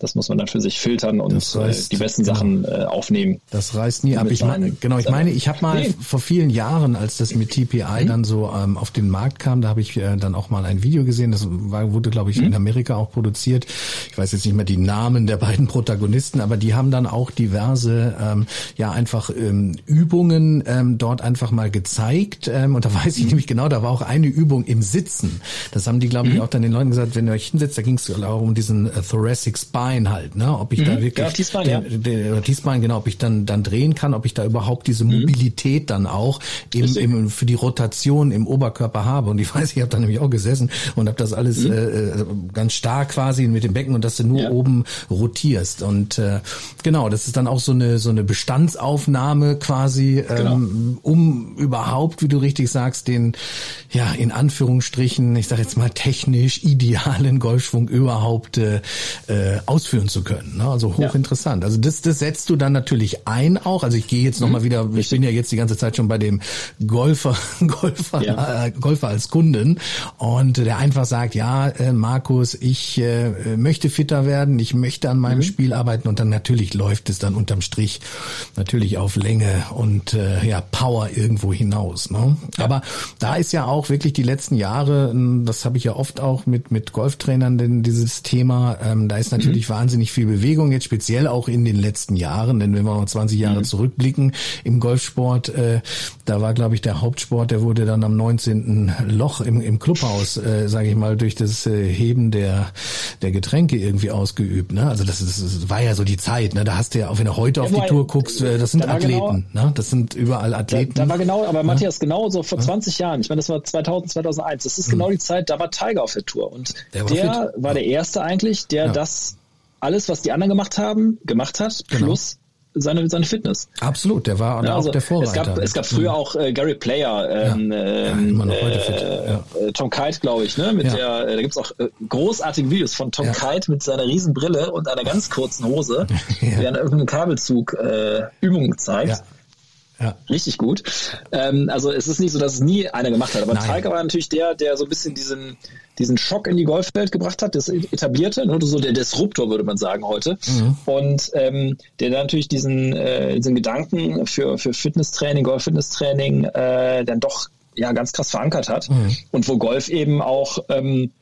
Speaker 2: Das muss man dann für sich filtern und äh, die besten genau. Sachen äh, aufnehmen.
Speaker 1: Das reißt nie ab. Ich meine, genau, ich meine, ich habe mal nee. vor vielen Jahren, als das mit TPI mhm. dann so ähm, auf den Markt kam, da habe ich äh, dann auch mal ein Video gesehen. Das war, wurde, glaube ich, mhm. in Amerika auch produziert. Ich weiß jetzt nicht mehr die Namen der beiden Protagonisten, aber die haben dann auch diverse, ähm, ja einfach ähm, Übungen ähm, dort einfach mal gezeigt. Ähm, und da weiß ich mhm. nämlich genau, da war auch eine Übung im Sitzen. Das haben die, glaube ich, mhm. auch dann den Leuten gesagt, wenn ihr euch hinsetzt, da ging es auch um diesen äh, Thoracic Spine T-Spine halt, ne? Ob ich mhm, da wirklich ja, ja. Den, T-Spine, genau, ob ich dann dann drehen kann, ob ich da überhaupt diese mhm. Mobilität dann auch im, im, für die Rotation im Oberkörper habe. Und ich weiß, ich habe da nämlich auch gesessen und habe das alles mhm. äh, äh, ganz stark quasi mit dem Becken und dass du nur ja. oben rotierst. Und äh, genau, das ist dann auch so eine so eine Bestandsaufnahme quasi, ähm, genau. um überhaupt, wie du richtig sagst, den ja in Anführungsstrichen, ich sage jetzt mal technisch idealen Golfschwung überhaupt äh, äh, ausführen zu können. Ne? Also hochinteressant. Ja. Also das, das setzt du dann natürlich ein auch. Also ich gehe jetzt nochmal mhm. wieder, ich bin ja jetzt die ganze Zeit schon bei dem Golfer, Golfer, ja. äh, Golfer als Kunden und der einfach sagt, ja, äh, Markus, ich äh, möchte fitter werden, ich möchte an meinem mhm. Spiel arbeiten und dann natürlich läuft es dann unterm Strich natürlich auf Länge und äh, ja Power irgendwo hinaus. Ne? Ja. Aber da ist ja auch wirklich die letzten Jahre, das habe ich ja oft auch mit mit Golftrainern, denn dieses Thema, ähm, da ist natürlich natürlich wahnsinnig viel Bewegung, jetzt speziell auch in den letzten Jahren, denn wenn wir mal 20 Jahre mhm. zurückblicken im Golfsport, äh, da war, glaube ich, der Hauptsport, der wurde dann am 19. Loch im, im Clubhaus, äh, sage ich mal, durch das äh, Heben der, der Getränke irgendwie ausgeübt. Ne? Also das, ist, das war ja so die Zeit, ne? da hast du ja, auch wenn du heute ja, auf die Tour guckst, äh, das sind da Athleten, genau, ne? das sind überall Athleten.
Speaker 2: Da, da war genau, aber Matthias, genau so vor 20 Jahren, ich meine, das war 2000, 2001, das ist genau mhm. die Zeit, da war Tiger auf der Tour und der war, der war der Erste eigentlich, der das alles, was die anderen gemacht haben, gemacht hat, genau. plus seine, seine Fitness.
Speaker 1: Absolut, der war ja, also, auch der Vorreiter.
Speaker 2: Es gab, es gab früher mhm. auch äh, Gary Player, ähm, ja, ähm. Äh, ja. Äh, Tom Kite, glaube ich, ne? Mit der, äh, da gibt's auch äh, großartige Videos von Tom Kite mit seiner Riesenbrille und einer ganz kurzen Hose, der an irgendeinem Kabelzug Übungen zeigt. Ja. Richtig gut. Ähm, also es ist nicht so, dass es nie einer gemacht hat. Aber Nein. Tiger war natürlich der, der so ein bisschen diesen, diesen Schock in die Golfwelt gebracht hat, das etablierte, ne, so der Disruptor würde man sagen heute. Mhm. Und ähm, der dann natürlich diesen, äh, diesen Gedanken für, für Fitnesstraining, Golf-Fitnesstraining äh, dann doch ja ganz krass verankert hat. Mhm. Und wo Golf eben auch ähm,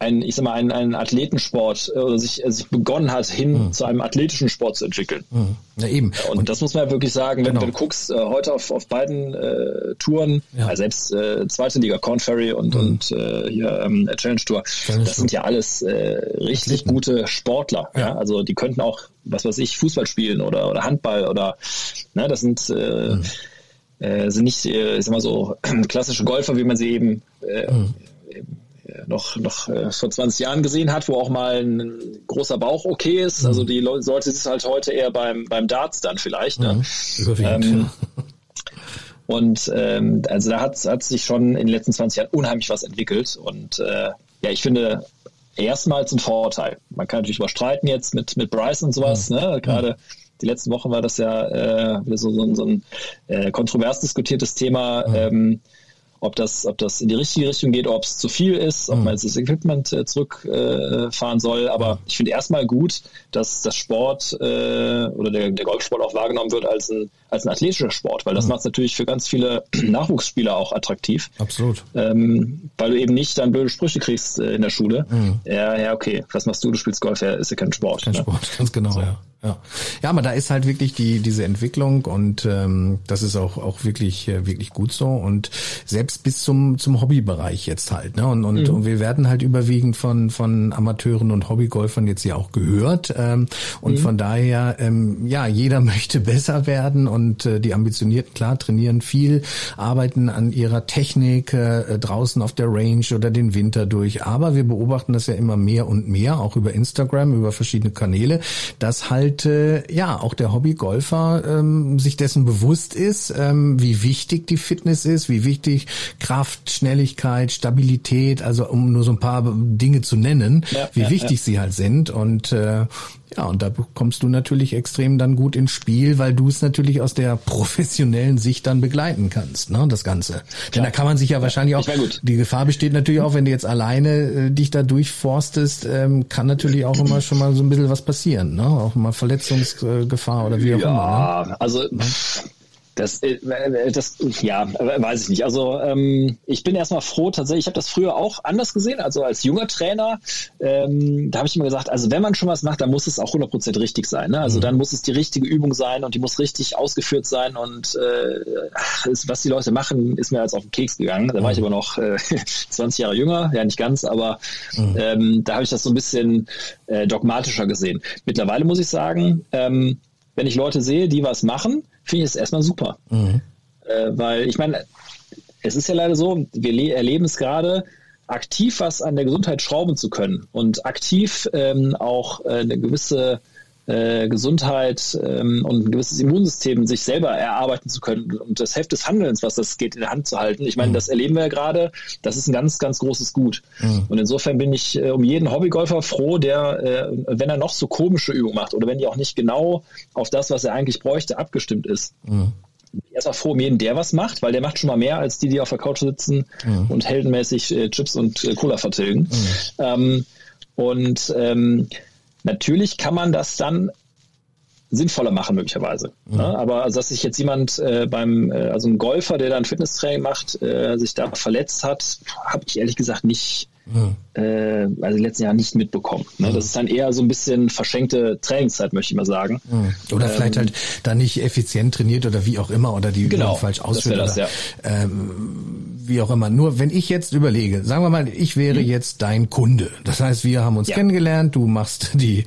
Speaker 2: ein, ich sag mal, ein, ein Athletensport äh, oder sich, äh, sich begonnen hat, hin mhm. zu einem athletischen Sport zu entwickeln. Mhm.
Speaker 1: Ja, eben.
Speaker 2: Und, und, das muss man ja wirklich sagen, wenn, genau. wenn du guckst, äh, heute auf, auf beiden äh, Touren, ja. selbst äh, zweite Liga, Corn Ferry und, mhm. und äh, hier ähm, Challenge Tour, Challenge das sind ja alles äh, richtig Athleten. gute Sportler. Ja. ja. Also die könnten auch, was weiß ich, Fußball spielen oder, oder Handball oder ne, das sind äh, mhm. äh, sind nicht, äh, ich sag mal so, klassische Golfer, wie man sie eben, äh, mhm. eben noch, noch äh, vor 20 Jahren gesehen hat, wo auch mal ein großer Bauch okay ist. Also die Leute sollte es halt heute eher beim, beim Darts dann vielleicht. Ne? Mhm, ähm, und ähm, also da hat, hat sich schon in den letzten 20 Jahren unheimlich was entwickelt. Und äh, ja, ich finde erstmals ein Vorteil. Man kann natürlich überstreiten jetzt mit, mit Bryce und sowas, mhm. ne? Gerade die letzten Wochen war das ja äh, wieder so, so, so ein äh, kontrovers diskutiertes Thema. Mhm. Ähm, ob das, ob das in die richtige Richtung geht, ob es zu viel ist, ob mhm. man jetzt das Equipment äh, zurückfahren äh, soll. Aber ich finde erstmal gut, dass das Sport äh, oder der, der Golfsport auch wahrgenommen wird als ein, als ein athletischer Sport, weil das mhm. macht es natürlich für ganz viele Nachwuchsspieler auch attraktiv.
Speaker 1: Absolut.
Speaker 2: Ähm, weil du eben nicht dann blöde Sprüche kriegst äh, in der Schule. Mhm. Ja, ja, okay, was machst du? Du spielst Golf, ja, ist ja kein Sport.
Speaker 1: Kein
Speaker 2: ne?
Speaker 1: Sport, ganz genau, so. ja. Ja. ja, aber da ist halt wirklich die diese Entwicklung und ähm, das ist auch auch wirklich äh, wirklich gut so und selbst bis zum zum Hobbybereich jetzt halt ne und und, mhm. und wir werden halt überwiegend von von Amateuren und Hobbygolfern jetzt ja auch gehört ähm, und mhm. von daher ähm, ja jeder möchte besser werden und äh, die ambitionierten klar trainieren viel arbeiten an ihrer Technik äh, draußen auf der Range oder den Winter durch aber wir beobachten das ja immer mehr und mehr auch über Instagram über verschiedene Kanäle dass halt halt äh, ja auch der Hobbygolfer ähm, sich dessen bewusst ist, ähm, wie wichtig die Fitness ist, wie wichtig Kraft, Schnelligkeit, Stabilität, also um nur so ein paar Dinge zu nennen, ja, wie ja, wichtig ja. sie halt sind und äh, ja, und da kommst du natürlich extrem dann gut ins Spiel, weil du es natürlich aus der professionellen Sicht dann begleiten kannst, ne, das Ganze. Klar. Denn da kann man sich ja wahrscheinlich auch, die Gefahr besteht natürlich auch, wenn du jetzt alleine äh, dich da durchforstest, ähm, kann natürlich auch immer schon mal so ein bisschen was passieren, ne, auch mal Verletzungsgefahr oder wie auch ja, immer.
Speaker 2: Ne? Also, ja, also das, äh, das, ja, weiß ich nicht. Also ähm, ich bin erstmal froh tatsächlich. Ich habe das früher auch anders gesehen. Also als junger Trainer, ähm, da habe ich immer gesagt, also wenn man schon was macht, dann muss es auch 100% richtig sein. Ne? Also mhm. dann muss es die richtige Übung sein und die muss richtig ausgeführt sein. Und äh, was die Leute machen, ist mir als auf den Keks gegangen. Da war ich mhm. aber noch äh, 20 Jahre jünger, ja nicht ganz, aber mhm. ähm, da habe ich das so ein bisschen äh, dogmatischer gesehen. Mittlerweile muss ich sagen, ähm, wenn ich Leute sehe, die was machen, finde ich es erstmal super. Mhm. Äh, weil ich meine, es ist ja leider so, wir erleben es gerade, aktiv was an der Gesundheit schrauben zu können und aktiv ähm, auch äh, eine gewisse äh, Gesundheit ähm, und ein gewisses Immunsystem sich selber erarbeiten zu können und das Heft des Handelns, was das geht, in der Hand zu halten. Ich meine, mhm. das erleben wir ja gerade. Das ist ein ganz, ganz großes Gut. Mhm. Und insofern bin ich äh, um jeden Hobbygolfer froh, der, äh, wenn er noch so komische Übungen macht oder wenn die auch nicht genau auf das, was er eigentlich bräuchte, abgestimmt ist. Mhm erstmal froh um jeden, der was macht, weil der macht schon mal mehr als die, die auf der Couch sitzen mhm. und heldenmäßig äh, Chips und äh, Cola vertilgen. Mhm. Ähm, und ähm, Natürlich kann man das dann sinnvoller machen möglicherweise. Mhm. Ne? Aber also, dass sich jetzt jemand äh, beim, äh, also ein Golfer, der dann Fitnesstraining macht, äh, sich da verletzt hat, habe ich ehrlich gesagt nicht mhm. äh, also letzten Jahren nicht mitbekommen. Ne? Mhm. Das ist dann eher so ein bisschen verschenkte Trainingszeit, möchte ich mal sagen.
Speaker 1: Mhm. Oder ähm, vielleicht halt da nicht effizient trainiert oder wie auch immer oder die genau, falsch ausführt. Das, oder, ja. ähm, wie auch immer. Nur wenn ich jetzt überlege, sagen wir mal, ich wäre mhm. jetzt dein Kunde. Das heißt, wir haben uns ja. kennengelernt, du machst die,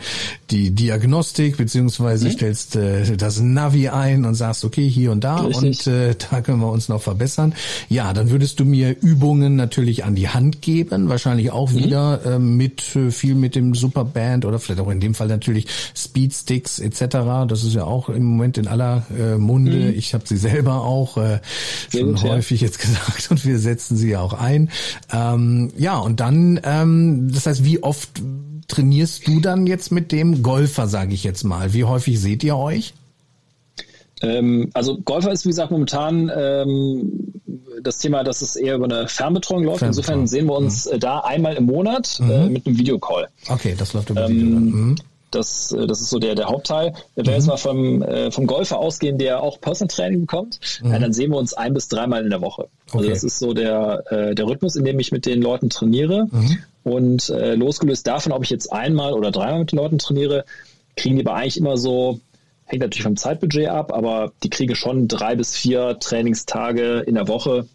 Speaker 1: die Diagnostik, beziehungsweise mhm. stellst äh, das Navi ein und sagst, okay, hier und da Richtig. und äh, da können wir uns noch verbessern. Ja, dann würdest du mir Übungen natürlich an die Hand geben, wahrscheinlich auch mhm. wieder äh, mit äh, viel mit dem Superband oder vielleicht auch in dem Fall natürlich Speedsticks etc. Das ist ja auch im Moment in aller äh, Munde. Mhm. Ich habe sie selber auch äh, schon gut, häufig ja. jetzt gesagt und wir wir setzen sie ja auch ein. Ähm, ja, und dann, ähm, das heißt, wie oft trainierst du dann jetzt mit dem Golfer, sage ich jetzt mal? Wie häufig seht ihr euch?
Speaker 2: Ähm, also Golfer ist, wie gesagt, momentan ähm, das Thema, dass es eher über eine Fernbetreuung läuft. Insofern sehen wir uns mhm. da einmal im Monat äh, mhm. äh, mit einem Videocall.
Speaker 1: Okay, das läuft über ähm, Video. Mhm.
Speaker 2: Das, äh, das ist so der, der Hauptteil. Wenn wir jetzt mhm. mal vom, äh, vom Golfer ausgehen, der auch Personal Training bekommt, mhm. äh, dann sehen wir uns ein bis dreimal in der Woche. Also okay. Also das ist so der, äh, der Rhythmus, in dem ich mit den Leuten trainiere. Mhm. Und äh, losgelöst davon, ob ich jetzt einmal oder dreimal mit den Leuten trainiere, kriegen die aber eigentlich immer so, hängt natürlich vom Zeitbudget ab, aber die kriegen schon drei bis vier Trainingstage in der Woche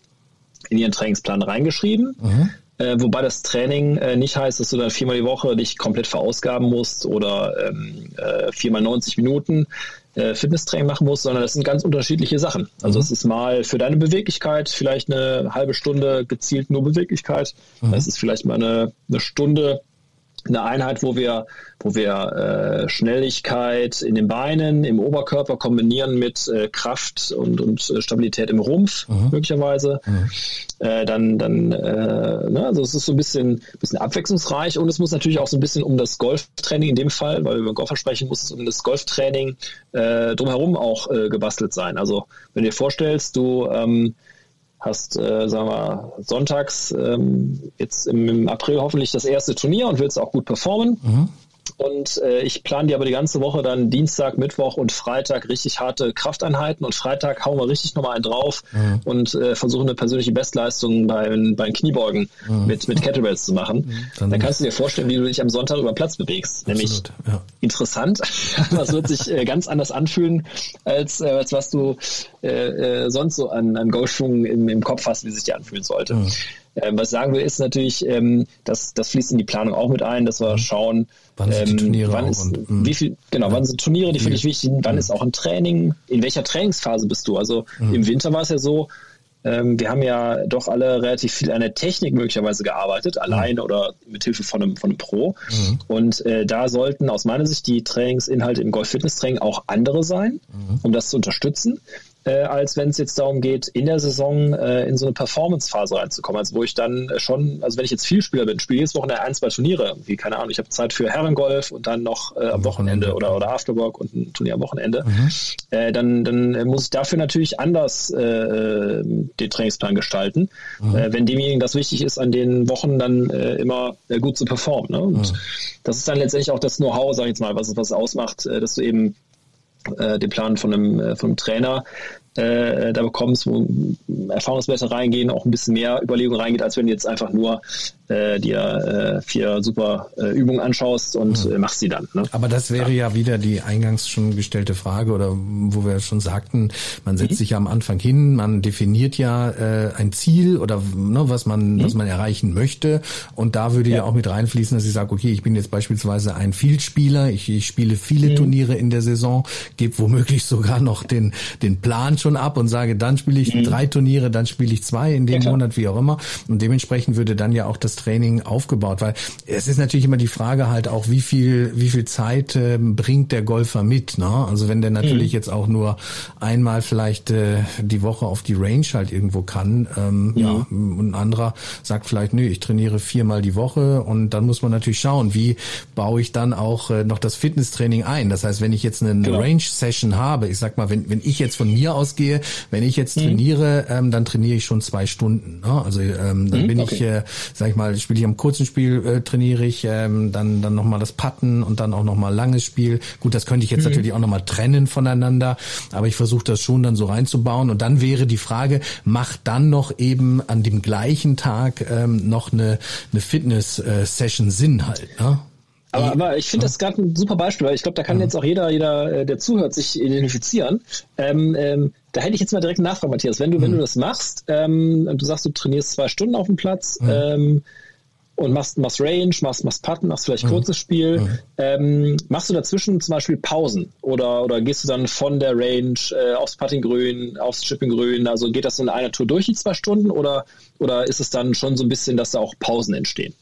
Speaker 2: in ihren Trainingsplan reingeschrieben. Mhm. Äh, wobei das Training äh, nicht heißt, dass du dann viermal die Woche dich komplett verausgaben musst oder ähm, äh, viermal 90 Minuten äh, Fitnesstraining machen musst, sondern das sind ganz unterschiedliche Sachen. Also mhm. es ist mal für deine Beweglichkeit vielleicht eine halbe Stunde gezielt nur Beweglichkeit. Mhm. Es ist vielleicht mal eine, eine Stunde eine Einheit, wo wir, wo wir äh, Schnelligkeit in den Beinen, im Oberkörper kombinieren mit äh, Kraft und, und äh, Stabilität im Rumpf mhm. möglicherweise. Mhm. Äh, dann, dann, äh, ne, also es ist so ein bisschen, bisschen abwechslungsreich und es muss natürlich auch so ein bisschen um das Golftraining in dem Fall, weil wir über Golfer sprechen, muss es um das Golftraining äh, drumherum auch äh, gebastelt sein. Also wenn du dir vorstellst, du ähm, hast, äh, sagen wir, sonntags ähm, jetzt im, April hoffentlich das erste Turnier und willst auch gut performen. Mhm. Und äh, ich plane dir aber die ganze Woche dann Dienstag, Mittwoch und Freitag richtig harte Krafteinheiten und Freitag hauen wir richtig nochmal einen drauf mhm. und äh, versuchen eine persönliche Bestleistung bei, bei den Kniebeugen mhm. mit, mit Kettlebells zu machen. Mhm. Dann, dann, kannst du dir vorstellen, wie du dich am Sonntag über den Platz bewegst. Absolut, Nämlich ja. interessant, es wird sich äh, ganz anders anfühlen, als, äh, als was du äh, äh, sonst so an, an Go-Schwung im, im Kopf hast, wie sich dir anfühlen sollte. Ähm, was ich sagen will, ist natürlich, ähm, dass das fließt in die Planung auch mit ein, dass wir mhm. schauen, wann sind ähm, Turniere wann ist, und, mhm. wie viel, genau, wann sind Turniere, die für dich wichtig sind, wann mhm. ist auch ein Training, in welcher Trainingsphase bist du? Also mhm. im Winter war es ja so, ähm, wir haben ja doch alle relativ viel an der Technik möglicherweise gearbeitet, allein oder mit Hilfe von einem, von einem Pro. Mhm. Und äh, da sollten aus meiner Sicht die Trainingsinhalte im Golf-Fitness-Training auch andere sein, mhm. um das zu unterstützen äh, als wenn es jetzt darum geht, in der Saison äh, in so eine Performance-Phase reinzukommen. Also wo ich dann schon, also wenn ich jetzt viel Spieler bin, spiele jedes Wochenende ein, zwei Turniere, wie keine Ahnung, ich habe Zeit für Herrengolf und dann noch äh, am Wochenende oder, oder Afterwork und ein Turnier am Wochenende, mhm. äh, dann, dann muss ich dafür natürlich anders äh, den Trainingsplan gestalten, mhm. äh, wenn demjenigen das wichtig ist, an den Wochen dann äh, immer äh, gut zu performen. Ne? Und mhm. das ist dann letztendlich auch das Know-how, sage ich jetzt mal, was es was ausmacht, äh, dass du eben äh, den Plan von einem, äh, von einem Trainer äh, da bekommst, wo Erfahrungswerte reingehen, auch ein bisschen mehr Überlegung reingeht, als wenn du jetzt einfach nur äh, dir äh, vier super äh, Übungen anschaust und mhm. äh, machst sie dann. Ne?
Speaker 1: Aber das wäre ja. ja. wieder die eingangs schon gestellte Frage oder wo wir schon sagten, man setzt mhm. sich ja am Anfang hin, man definiert ja äh, ein Ziel oder ne, was man mhm. was man erreichen möchte und da würde ja. ja auch mit reinfließen, dass ich sage, okay, ich bin jetzt beispielsweise ein Vielspieler, ich, ich spiele viele mhm. Turniere in der Saison, gebe womöglich sogar noch den den Plan schon ab und sage, dann spiele ich mhm. drei Turniere, dann spiele ich zwei in dem ja, Monat, wie auch immer und dementsprechend würde dann ja auch das Training aufgebaut? Weil es ist natürlich immer die Frage halt auch, wie viel, wie viel Zeit äh, bringt der Golfer mit? Ne? Also wenn der natürlich mhm. jetzt auch nur einmal vielleicht äh, die Woche auf die Range halt irgendwo kann, ähm, mhm. ja, und ein anderer sagt vielleicht, nö, ich trainiere viermal die Woche und dann muss man natürlich schauen, wie baue ich dann auch äh, noch das Fitnesstraining ein. Das heißt, wenn ich jetzt eine, genau. Range-Session habe, ich sag mal, wenn, wenn ich jetzt von mir ausgehe, wenn ich jetzt mhm. trainiere, ähm, dann trainiere ich schon zwei Stunden. Ne? Also ähm, dann mhm, bin okay. ich, äh, sag ich mal, spiele ich am kurzen Spiel, äh, trainiere ich, ähm, dann, dann nochmal das Patten und dann auch nochmal langes Spiel. Gut, das könnte ich jetzt mhm. natürlich auch nochmal trennen voneinander, aber ich versuche das schon dann so reinzubauen. Und dann wäre die Frage, macht dann noch eben an dem gleichen Tag ähm, noch eine, eine Fitness-Session Sinn halt, ne?
Speaker 2: Aber, aber ich finde das gerade ein super Beispiel, weil ich glaube, da kann jetzt auch jeder, jeder, äh, der zuhört, sich identifizieren. Ähm, ähm, da hätte ich jetzt mal direkt eine Nachfrage, Matthias. Wenn du, mhm. wenn du das machst, ähm, du sagst, du trainierst zwei Stunden auf dem Platz, mhm. ähm, und machst, machst Range, machst, machst Putten, machst vielleicht mhm. kurzes Spiel. Mhm. Ähm, machst du dazwischen zum Beispiel Pausen oder, oder gehst du dann von der Range äh, aufs Puttinggrün, aufs Chippinggrün? Also geht das in einer Tour durch die zwei Stunden oder, oder ist es dann schon so ein bisschen, dass da auch Pausen entstehen?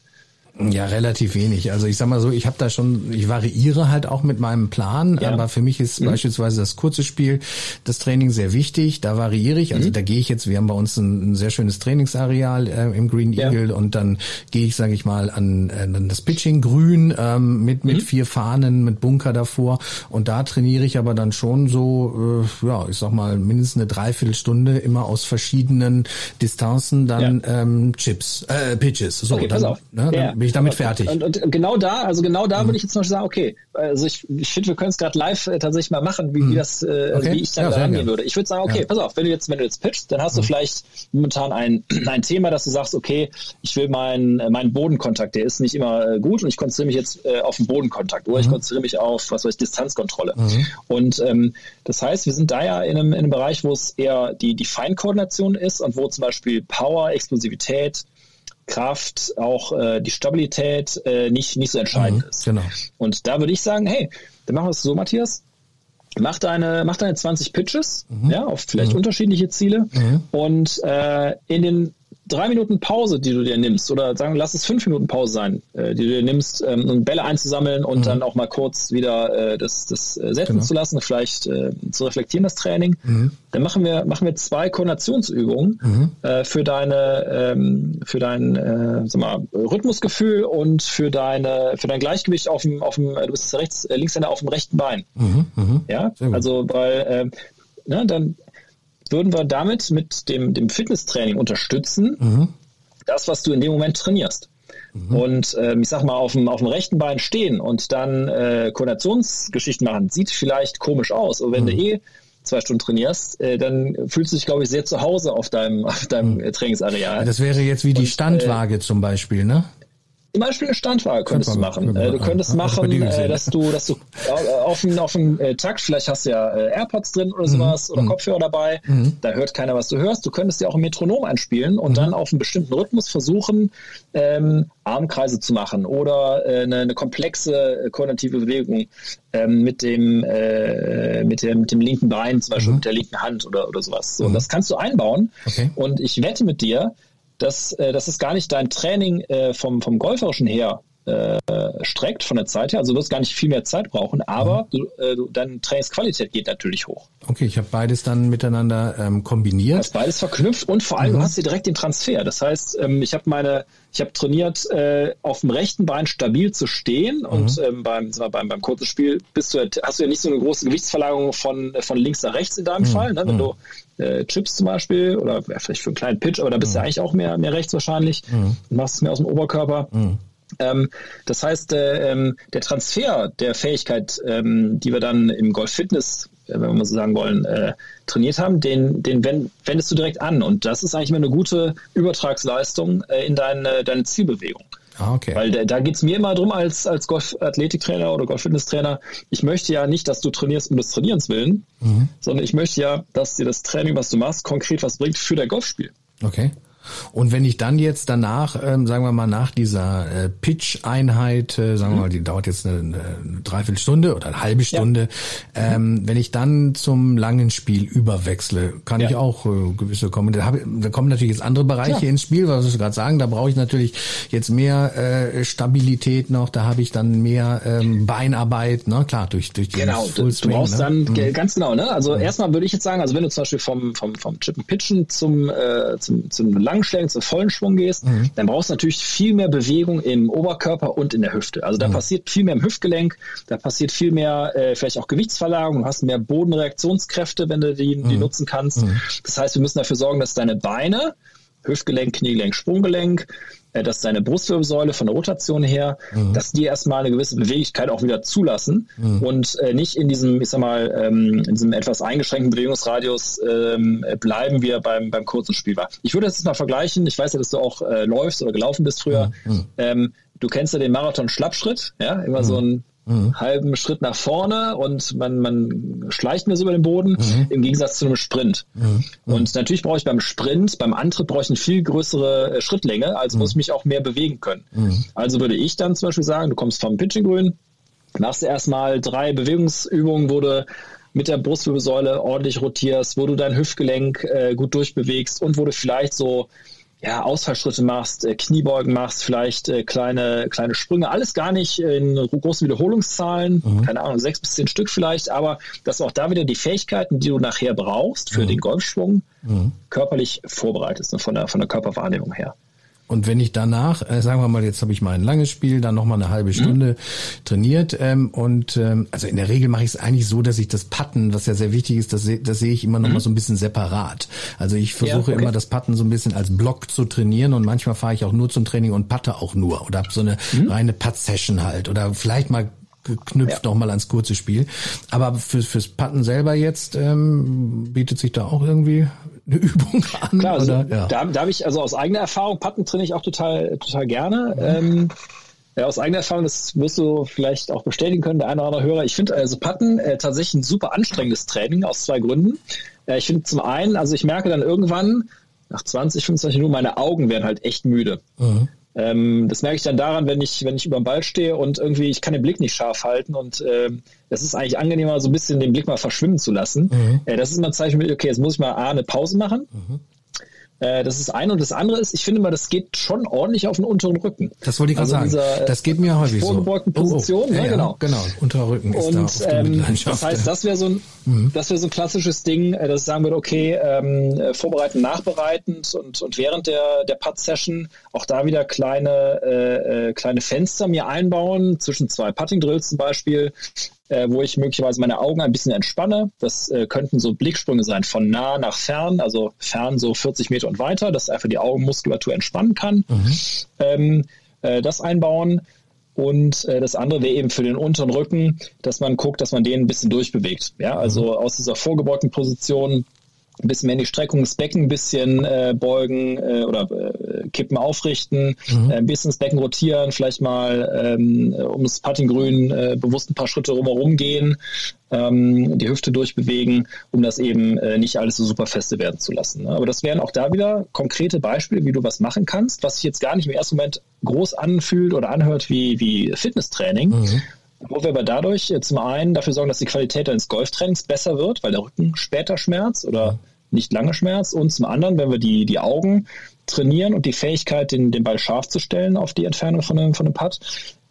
Speaker 1: Ja, relativ wenig. Also ich sag mal so, ich habe da schon, ich variiere halt auch mit meinem Plan, ja. aber für mich ist mhm. beispielsweise das kurze Spiel, das Training sehr wichtig. Da variiere ich. Also mhm. da gehe ich jetzt, wir haben bei uns ein, ein sehr schönes Trainingsareal äh, im Green Eagle ja. und dann gehe ich, sage ich mal, an, äh, an das Pitching grün ähm, mit, mit mhm. vier Fahnen, mit Bunker davor. Und da trainiere ich aber dann schon so, äh, ja, ich sag mal, mindestens eine Dreiviertelstunde immer aus verschiedenen Distanzen dann ja. ähm, Chips, äh, Pitches. So, okay, dann, pass auf. Ne, dann bin ich damit fertig.
Speaker 2: Und, und, genau da, also genau da mhm. würde ich jetzt Beispiel sagen, okay, also ich, ich finde, wir können es gerade live äh, tatsächlich mal machen, wie, mhm. wie das, äh, okay. wie ich da ja, rangehen würde. Ich würde sagen, okay, ja. pass auf, wenn du jetzt, wenn du jetzt pitchst, dann hast mhm. du vielleicht momentan ein, ein Thema, dass du sagst, okay, ich will meinen meinen Bodenkontakt, der ist nicht immer äh, gut und ich konzentriere mich jetzt äh, auf den Bodenkontakt oder ich mhm. konzentriere mich auf, was weiß ich, Distanzkontrolle. Mhm. Und ähm, das heißt, wir sind da ja in einem, in einem Bereich, wo es eher die, die Feinkoordination ist und wo zum Beispiel Power, Explosivität, Kraft, auch äh, die Stabilität äh, nicht, nicht so entscheidend mhm, ist. Genau. Und da würde ich sagen, hey, dann machen wir es so, Matthias. Mach deine, mach deine 20 Pitches, mhm. ja, auf vielleicht mhm. unterschiedliche Ziele. Mhm. Und äh, in den drei Minuten Pause, die du dir nimmst, oder sagen, lass es fünf Minuten Pause sein, äh, die du dir nimmst, ähm, um Bälle einzusammeln und mhm. dann auch mal kurz wieder äh, das, das äh, setzen genau. zu lassen, vielleicht äh, zu reflektieren, das Training, mhm. dann machen wir, machen wir zwei Koordinationsübungen mhm. äh, für deine, ähm, für dein äh, sag mal, Rhythmusgefühl und für deine, für dein Gleichgewicht auf dem, auf dem, du bist rechts, äh, Linkshänder auf dem rechten Bein. Mhm. Mhm. Ja, also weil äh, ne, dann würden wir damit mit dem, dem Fitnesstraining unterstützen, mhm. das, was du in dem Moment trainierst. Mhm. Und ähm, ich sag mal, auf dem, auf dem rechten Bein stehen und dann äh, Koordinationsgeschichten machen, sieht vielleicht komisch aus. Aber wenn mhm. du eh zwei Stunden trainierst, äh, dann fühlst du dich, glaube ich, sehr zu Hause auf deinem, auf deinem mhm. Trainingsareal.
Speaker 1: Das wäre jetzt wie die und, Standwaage äh, zum Beispiel, ne?
Speaker 2: Zum Beispiel eine Standwaage könntest du machen. Äh, du könntest ja, machen, äh, dass du, dass du auf dem auf dem äh, Takt, vielleicht hast du ja AirPods drin oder mhm. sowas oder mhm. Kopfhörer dabei, mhm. da hört keiner, was du hörst. Du könntest dir auch ein Metronom einspielen und mhm. dann auf einen bestimmten Rhythmus versuchen, ähm, Armkreise zu machen oder äh, eine, eine komplexe koordinative Bewegung ähm, mit dem äh, mit dem mit dem linken Bein, zum Beispiel mhm. mit der linken Hand oder oder sowas. So, mhm. das kannst du einbauen. Okay. Und ich wette mit dir, dass, äh, dass es gar nicht dein Training äh, vom, vom Golferischen her äh, streckt von der Zeit her. Also du wirst gar nicht viel mehr Zeit brauchen, aber mhm. du, äh, du, deine Trainingsqualität geht natürlich hoch.
Speaker 1: Okay, ich habe beides dann miteinander ähm, kombiniert. Du
Speaker 2: hast beides verknüpft und vor allem mhm. du hast du direkt den Transfer. Das heißt, ähm, ich habe meine, ich habe trainiert, äh, auf dem rechten Bein stabil zu stehen mhm. und ähm, beim, wir, beim, beim kurzen Spiel bist du, hast du ja nicht so eine große Gewichtsverlagerung von, von links nach rechts in deinem mhm. Fall. Ne? Wenn mhm. du äh, Chips zum Beispiel oder vielleicht für einen kleinen Pitch, aber da bist du mhm. eigentlich auch mehr, mehr rechts wahrscheinlich. Mhm. Du machst es mehr aus dem Oberkörper. Mhm. Ähm, das heißt, äh, ähm, der Transfer der Fähigkeit, ähm, die wir dann im Golf Fitness, äh, wenn wir mal so sagen wollen, äh, trainiert haben, den, den wendest du direkt an. Und das ist eigentlich immer eine gute Übertragsleistung äh, in deine, deine Zielbewegung. Ah, okay. Weil da, da geht es mir immer darum, als, als Golf-Athletiktrainer oder Golf-Fitness-Trainer, ich möchte ja nicht, dass du trainierst um des Trainierens willen, mhm. sondern ich möchte ja, dass dir das Training, was du machst, konkret was bringt für dein Golfspiel.
Speaker 1: Okay. Und wenn ich dann jetzt danach, ähm, sagen wir mal, nach dieser äh, Pitch-Einheit, äh, sagen wir mal, die dauert jetzt eine, eine Dreiviertelstunde oder eine halbe Stunde, ja. ähm, wenn ich dann zum langen Spiel überwechsle, kann ja. ich auch äh, gewisse kommen. Da, hab, da kommen natürlich jetzt andere Bereiche ja. ins Spiel, was ich gerade sagen, da brauche ich natürlich jetzt mehr äh, Stabilität noch, da habe ich dann mehr ähm, Beinarbeit, ne? Klar, durch, durch
Speaker 2: die Genau, du, du brauchst ne? dann, mhm. ganz genau, ne? Also mhm. erstmal würde ich jetzt sagen, also wenn du zum Beispiel vom, vom, vom Chippen Pitchen zum, äh, zum, zum langen Langschlägen zu vollen Schwung gehst, mhm. dann brauchst du natürlich viel mehr Bewegung im Oberkörper und in der Hüfte. Also da mhm. passiert viel mehr im Hüftgelenk, da passiert viel mehr äh, vielleicht auch Gewichtsverlagerung, du hast mehr Bodenreaktionskräfte, wenn du die, die mhm. nutzen kannst. Mhm. Das heißt, wir müssen dafür sorgen, dass deine Beine Hüftgelenk, Kniegelenk, Sprunggelenk, äh, dass deine Brustwirbelsäule von der Rotation her, mhm. dass die erstmal eine gewisse Beweglichkeit auch wieder zulassen mhm. und äh, nicht in diesem, ich sag mal, ähm, in diesem etwas eingeschränkten Bewegungsradius ähm, bleiben wir beim, beim kurzen Spiel war. Ich würde das jetzt mal vergleichen. Ich weiß ja, dass du auch äh, läufst oder gelaufen bist früher. Mhm. Ähm, du kennst ja den Marathon-Schlappschritt, ja, immer so mhm. ein mhm. halben Schritt nach vorne und man, man schleicht mir so über den Boden, mhm. im Gegensatz zu einem Sprint. Mhm. Und natürlich brauche ich beim Sprint, beim Antritt brauche ich eine viel größere äh, Schrittlänge, also muss ich mich auch mehr bewegen können. Mhm. Also würde ich dann zum Beispiel sagen, du kommst vom Pitching Grün, machst erstmal drei Bewegungsübungen, wo du mit der Brustwirbelsäule ordentlich rotierst, wo du dein Hüftgelenk äh, gut durchbewegst und wo du vielleicht so ja, Ausfallschritte machst, äh, Kniebeugen machst, vielleicht äh, kleine, kleine Sprünge, alles gar nicht in großen Wiederholungszahlen, mhm. keine Ahnung, sechs bis zehn Stück vielleicht, aber dass du auch da wieder die Fähigkeiten, die du nachher brauchst für mhm. den Golfschwung, mhm. körperlich vorbereitest, ne, von der, von der Körperwahrnehmung her.
Speaker 1: Und wenn ich danach, äh, sagen wir mal, jetzt habe ich mal ein langes Spiel, dann noch mal eine halbe mhm. Stunde mhm. trainiert ähm, und ähm, also in der Regel mache ich es eigentlich so, dass ich das Patten, was ja sehr wichtig ist, das, das sehe ich immer noch mhm. mal so ein bisschen separat. Also ich versuche ja, okay. immer das Patten so ein bisschen als Block zu trainieren und manchmal fahre ich auch nur zum Training und patte auch nur oder habe so eine mhm. reine Putt-Session halt oder vielleicht mal geknüpft ja. nochmal ans kurze Spiel. Aber für, fürs Patten selber jetzt ähm, bietet sich da auch irgendwie eine Übung an?
Speaker 2: Klar, also, ja. da, da habe ich also aus eigener Erfahrung, Patten trainiere ich auch total, total gerne. Mhm. Ähm, ja, aus eigener Erfahrung, das wirst du vielleicht auch bestätigen können, der eine oder andere Hörer. Ich finde also Patten äh, tatsächlich ein super anstrengendes Training aus zwei Gründen. Äh, ich finde zum einen, also ich merke dann irgendwann, nach 20, 25 Minuten, meine Augen werden halt echt müde. Mhm. Ähm, das merke ich dann daran, wenn ich, wenn ich über dem Ball stehe und irgendwie, ich kann den Blick nicht scharf halten und ähm, das ist eigentlich angenehmer, so ein bisschen den Blick mal verschwimmen zu lassen. Mhm. Äh, das ist immer ein Zeichen, okay, jetzt muss ich mal A, eine Pause machen. Mhm. Äh, das ist eine und das andere ist, ich finde mal, das geht schon ordentlich auf den unteren Rücken.
Speaker 1: Das wollte ich gerade also sagen. Dieser, das geht mir häufig so.
Speaker 2: Vorgebeugten Position, oh, oh. Ja, ne, genau.
Speaker 1: Genau, unterer Rücken ist und, da auf
Speaker 2: ähm, Das heißt, das wäre so ein, mhm. das wäre so ein klassisches Ding, äh, dass ich sagen würde, okay, ähm, äh, vorbereiten, nachbereitend und, und während der, der Putt-Session auch da wieder kleine, äh, kleine Fenster mir einbauen, zwischen zwei Putting-Drills zum Beispiel, äh, wo ich möglicherweise meine Augen ein bisschen entspanne. Das äh, könnten so Blicksprünge sein von nah nach fern, also fern so 40 Meter und weiter, dass einfach die Augenmuskulatur entspannen kann. Mhm. Ähm, äh, das einbauen. Und äh, das andere wäre eben für den unteren Rücken, dass man guckt, dass man den ein bisschen durchbewegt. Ja, also mhm. aus dieser vorgebeugten Position ein bisschen mehr in die Streckung des Becken ein bisschen äh, beugen äh, oder äh, Kippen aufrichten, mhm. äh, ein bisschen das Becken rotieren, vielleicht mal ähm, um das Puttinggrün äh, bewusst ein paar Schritte rumherum gehen, ähm, die Hüfte durchbewegen, um das eben äh, nicht alles so super feste werden zu lassen. Ne? Aber das wären auch da wieder konkrete Beispiele, wie du was machen kannst, was sich jetzt gar nicht im ersten Moment groß anfühlt oder anhört wie, wie Fitnesstraining. Mhm wo wir aber dadurch zum einen dafür sorgen, dass die Qualität deines Golftrainings besser wird, weil der Rücken später schmerzt oder nicht lange schmerzt. Und zum anderen, wenn wir die, die Augen trainieren und die Fähigkeit, den, den Ball scharf zu stellen auf die Entfernung von einem, von einem Putt,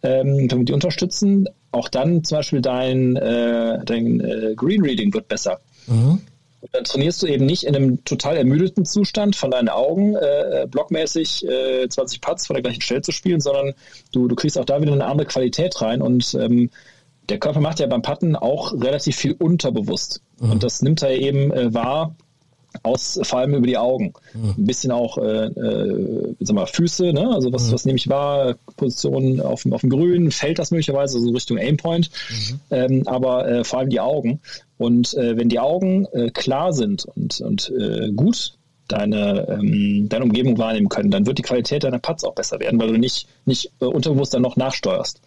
Speaker 2: ähm, wenn wir die unterstützen, auch dann zum Beispiel dein, äh, dein äh, Green Reading wird besser. Mhm. Und dann trainierst du eben nicht in einem total ermüdeten Zustand von deinen Augen, äh, äh blockmäßig äh, 20 Putts vor der gleichen Stelle zu spielen, sondern du, du kriegst auch da wieder eine andere Qualität rein und ähm, der Körper macht ja beim Putten auch relativ viel unterbewusst. Mhm. Und das nimmt er eben äh, wahr, aus, vor allem über die Augen. Mhm. Ein bisschen auch äh, äh, sag mal, Füße, ne? also was, mhm. was nehme ich wahr, Position auf, auf dem Grün, fällt das möglicherweise, so Richtung Aimpoint, mhm. ähm, aber äh, vor allem die Augen. Und äh, wenn die Augen äh, klar sind und, und äh, gut deine, ähm, deine Umgebung wahrnehmen können, dann wird die Qualität deiner Putts auch besser werden, weil du nicht, nicht äh, unterbewusst dann noch nachsteuerst.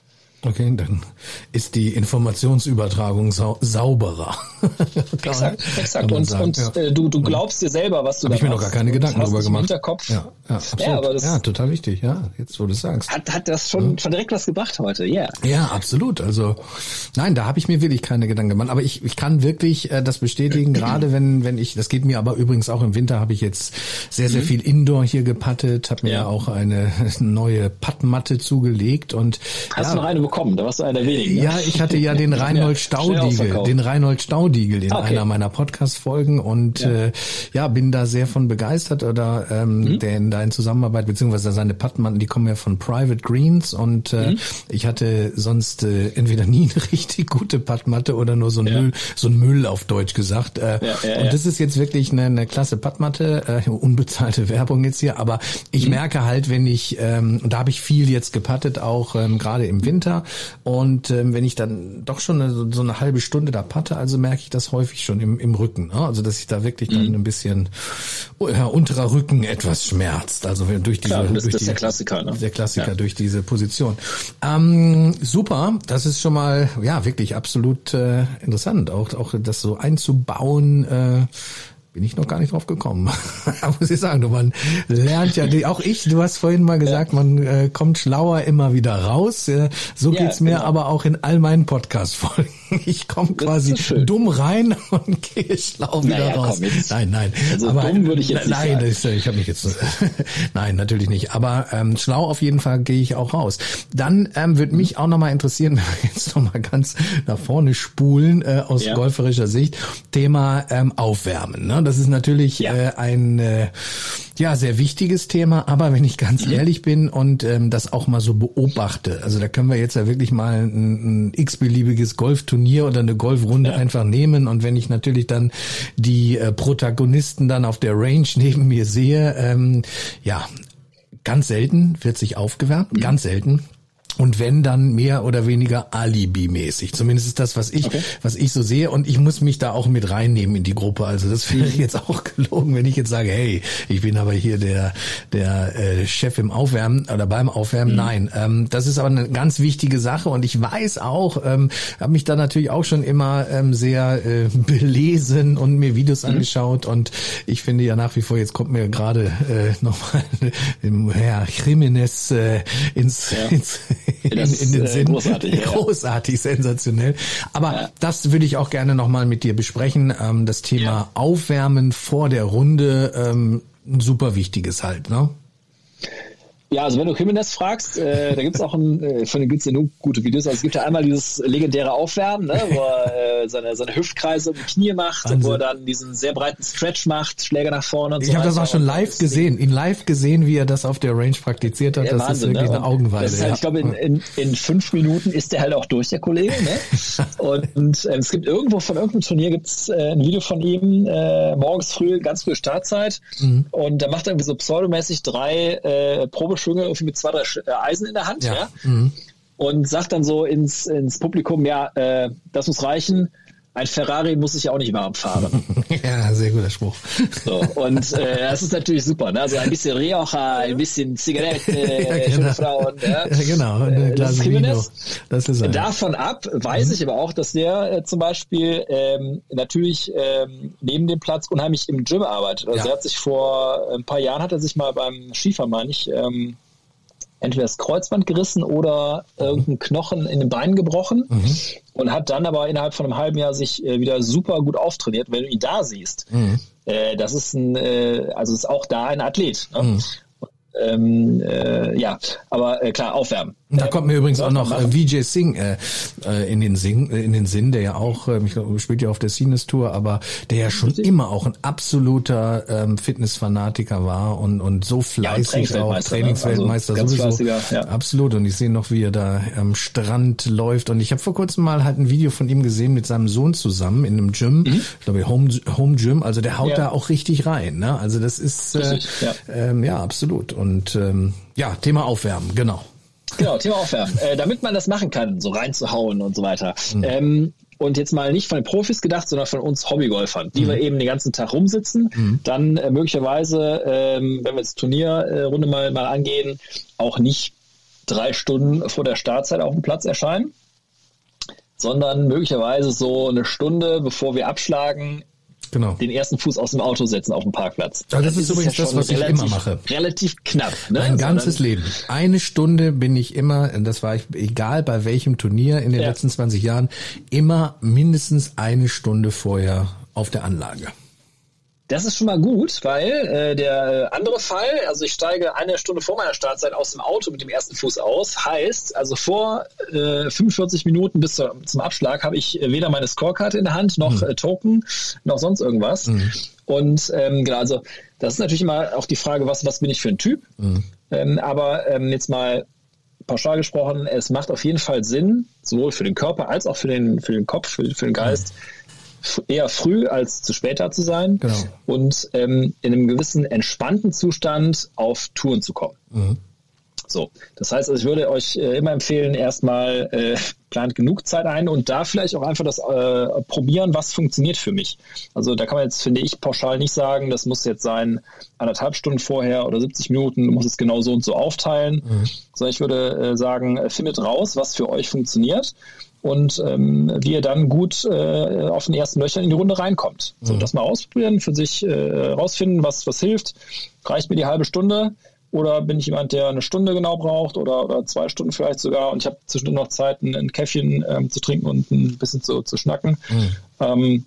Speaker 1: Okay, dann ist die Informationsübertragung sau sauberer.
Speaker 2: exakt, exakt. Und, und ja. äh, du, du glaubst dir selber, was du
Speaker 1: Hab da ich mir noch gar keine Gedanken darüber gemacht.
Speaker 2: Hinterkopf.
Speaker 1: Ja, ja, absolut. ja, aber das ja, total wichtig. Ja, jetzt wo du sagst.
Speaker 2: Hat, hat das schon, ja. schon direkt was gebracht heute? Ja. Yeah.
Speaker 1: Ja, absolut. Also nein, da habe ich mir wirklich keine Gedanken gemacht. Aber ich, ich kann wirklich äh, das bestätigen, gerade wenn wenn ich, das geht mir aber übrigens auch im Winter, habe ich jetzt sehr sehr mhm. viel Indoor hier gepattet, habe mir ja. auch eine neue Pattmatte zugelegt und
Speaker 2: hast ja, du noch eine bekommen. Da warst du einer der wenigen.
Speaker 1: Ne? Ja, ich hatte ja den Reinhold Staudiegel, den Reinhold Staudiegel in okay. einer meiner Podcast-Folgen und ja. Äh, ja, bin da sehr von begeistert oder ähm, mhm. der in deiner Zusammenarbeit, beziehungsweise seine Pattmann, die kommen ja von Private Greens und äh, mhm. ich hatte sonst äh, entweder nie eine richtig gute Pattmatte oder nur so ein ja. Müll, so ein Müll auf Deutsch gesagt. Äh, ja, und das ist jetzt wirklich eine, eine klasse Pattmatte, äh, unbezahlte Werbung jetzt hier, aber ich mhm. merke halt, wenn ich, ähm, und da habe ich viel jetzt gepattet, auch ähm, gerade im Winter und ähm, wenn ich dann doch schon eine, so eine halbe Stunde da patte, also merke ich das häufig schon im, im Rücken. Ne? Also dass ich da wirklich dann mhm. ein bisschen ja, unterer Rücken etwas schmerzt. Also durch diese
Speaker 2: Klar, das,
Speaker 1: durch
Speaker 2: das
Speaker 1: die,
Speaker 2: ist der Klassiker, ne?
Speaker 1: Der Klassiker ja. durch diese Position. Ähm, super, das ist schon mal ja wirklich absolut äh, interessant, auch auch das so einzubauen. Äh, bin ich noch gar nicht drauf gekommen. Muss ich sagen, du man lernt ja, auch ich, du hast vorhin mal gesagt, ja. man äh, kommt schlauer immer wieder raus. Äh, so ja, geht's mir genau. aber auch in all meinen Podcast-Folgen. Ich komme quasi dumm rein und gehe schlau wieder naja, raus. Komm, nein, nein.
Speaker 2: Also aber, dumm würde ich jetzt
Speaker 1: nein, nicht sagen. Ist, ich habe mich jetzt nein, natürlich nicht. Aber ähm, schlau auf jeden Fall gehe ich auch raus. Dann ähm, würde mich auch nochmal interessieren, wenn wir jetzt nochmal ganz nach vorne spulen äh, aus ja. golferischer Sicht, Thema ähm, Aufwärmen. Ne? Das ist natürlich ja. äh, ein äh, ja sehr wichtiges Thema, aber wenn ich ganz mhm. ehrlich bin und ähm, das auch mal so beobachte, also da können wir jetzt ja wirklich mal ein, ein x-beliebiges Golfturnier oder eine Golfrunde ja. einfach nehmen und wenn ich natürlich dann die äh, Protagonisten dann auf der Range neben mir sehe, ähm, ja, ganz selten wird sich aufgewärmt, mhm. ganz selten. Und wenn dann mehr oder weniger Alibi-mäßig. Zumindest ist das, was ich, okay. was ich so sehe. Und ich muss mich da auch mit reinnehmen in die Gruppe. Also das wäre jetzt auch gelogen, wenn ich jetzt sage, hey, ich bin aber hier der, der äh, Chef im Aufwärmen oder beim Aufwärmen. Mhm. Nein, ähm, das ist aber eine ganz wichtige Sache. Und ich weiß auch, ähm, habe mich da natürlich auch schon immer ähm, sehr äh, belesen und mir Videos mhm. angeschaut. Und ich finde ja nach wie vor, jetzt kommt mir gerade äh, nochmal Herr Jimenez äh, ins, ja. ins in, in, den äh, Sinn. Großartig, großartig ja. sensationell. Aber ja. das würde ich auch gerne nochmal mit dir besprechen. Ähm, das Thema ja. Aufwärmen vor der Runde, ähm, ein super wichtiges halt, ne?
Speaker 2: Ja, also wenn du Jimenez fragst, äh, da gibt's auch ein, äh, von den gibt's ja nur gute Videos. Also es gibt ja einmal dieses legendäre Aufwärmen, ne, wo er äh, seine, seine Hüftkreise um die Knie macht, Wahnsinn. wo er dann diesen sehr breiten Stretch macht, Schläge nach vorne und
Speaker 1: ich so. Ich habe das auch schon live gesehen, ihn live gesehen, wie er das auf der Range praktiziert hat. Ja, das Wahnsinn, ist wirklich ne? eine Augenweide.
Speaker 2: Halt,
Speaker 1: ja.
Speaker 2: Ich glaube, in, in, in fünf Minuten ist der halt auch durch, der Kollege. Ne? und äh, es gibt irgendwo von irgendeinem Turnier gibt's äh, ein Video von ihm, äh, morgens früh, ganz früh Startzeit. Mhm. Und da macht er irgendwie so pseudomäßig drei äh, Probeschwünge irgendwie mit zwei, drei äh, Eisen in der Hand, ja. ja? Mhm. Und sagt dann so ins, ins Publikum, ja, äh, das muss reichen ein Ferrari muss sich ja auch nicht warm fahren.
Speaker 1: ja, sehr guter Spruch.
Speaker 2: So, und äh, das ist natürlich super. Ne? Also ein bisschen Rioja, ein bisschen Zigarette, ja, genau. schöne Frauen. Ja,
Speaker 1: ja genau. Äh, das, ist
Speaker 2: das ist Davon ab weiß ich aber auch, dass der äh, zum Beispiel ähm, natürlich ähm, neben dem Platz unheimlich im Gym arbeitet. Also ja. er hat sich vor ein paar Jahren hat er sich mal beim Skifahren, meine ich, ähm, entweder das Kreuzband gerissen oder irgendein Knochen in den Beinen gebrochen mhm. und hat dann aber innerhalb von einem halben Jahr sich äh, wieder super gut auftrainiert. Wenn du ihn da siehst, mhm. äh, das ist ein, äh, also ist auch da ein Athlet. Ne? Mhm. Ähm, äh, ja, aber klar, aufwärmen.
Speaker 1: Da kommt mir übrigens auch noch äh, Vijay Singh äh, äh, in den Sing, äh, in den Sinn, der ja auch, äh, ich glaube, spielt ja auf der Sinus Tour, aber der ja schon immer auch ein absoluter ähm, Fitnessfanatiker war und und so fleißig ja, auch Trainingsweltmeister ne? also sowieso. Ja. Absolut. Und ich sehe noch, wie er da am Strand läuft. Und ich habe vor kurzem mal halt ein Video von ihm gesehen mit seinem Sohn zusammen in einem Gym, mhm. ich glaube Home Home Gym. Also der haut ja. da auch richtig rein. Ne? Also das ist äh, richtig, ja. Ähm, ja absolut. Und ähm, ja, Thema Aufwärmen, genau.
Speaker 2: Genau, Thema Aufwärmen. Äh, damit man das machen kann, so reinzuhauen und so weiter. Mhm. Ähm, und jetzt mal nicht von den Profis gedacht, sondern von uns Hobbygolfern, die mhm. wir eben den ganzen Tag rumsitzen, mhm. dann äh, möglicherweise, ähm, wenn wir jetzt Turnierrunde äh, mal, mal angehen, auch nicht drei Stunden vor der Startzeit auf dem Platz erscheinen, sondern möglicherweise so eine Stunde, bevor wir abschlagen, genau. den ersten Fuß aus dem Auto setzen auf dem Parkplatz.
Speaker 1: Ja, das ist übrigens ja das, was relativ, ich immer mache.
Speaker 2: Relativ knapp.
Speaker 1: Ne? Mein also ganzes Leben. Eine Stunde bin ich immer, und das war ich, egal bei welchem Turnier in den ja. letzten 20 Jahren, immer mindestens eine Stunde vorher auf der Anlage.
Speaker 2: Das ist schon mal gut, weil äh, der andere Fall, also ich steige eine Stunde vor meiner Startzeit aus dem Auto mit dem ersten Fuß aus, heißt, also vor äh, 45 Minuten bis zur, zum Abschlag habe ich weder meine Scorecard in der Hand, noch mhm. äh, Token, noch sonst irgendwas. Mhm. Und ähm, genau, also das ist natürlich immer auch die Frage, was, was bin ich für ein Typ? Mhm. Ähm, aber ähm, jetzt mal pauschal gesprochen, es macht auf jeden Fall Sinn, sowohl für den Körper als auch für den, für den Kopf, für, für den Geist, mhm eher früh als zu spät da zu sein genau. und ähm, in einem gewissen entspannten Zustand auf Touren zu kommen. Mhm. So, das heißt, also ich würde euch äh, immer empfehlen, erstmal äh, plant genug Zeit ein und da vielleicht auch einfach das äh, probieren, was funktioniert für mich. Also da kann man jetzt, finde ich, pauschal nicht sagen, das muss jetzt sein anderthalb Stunden vorher oder 70 Minuten, du musst es genau so und so aufteilen, mhm. sondern ich würde äh, sagen, findet raus, was für euch funktioniert und ähm, wie ihr dann gut äh, auf den ersten Löchern in die Runde reinkommt. So, mhm. das mal ausprobieren, für sich äh, rausfinden, was, was hilft. Reicht mir die halbe Stunde oder bin ich jemand, der eine Stunde genau braucht oder, oder zwei Stunden vielleicht sogar und ich habe zwischendurch noch Zeit, ein, ein Käffchen ähm, zu trinken und ein bisschen zu, zu schnacken. Mhm. Ähm,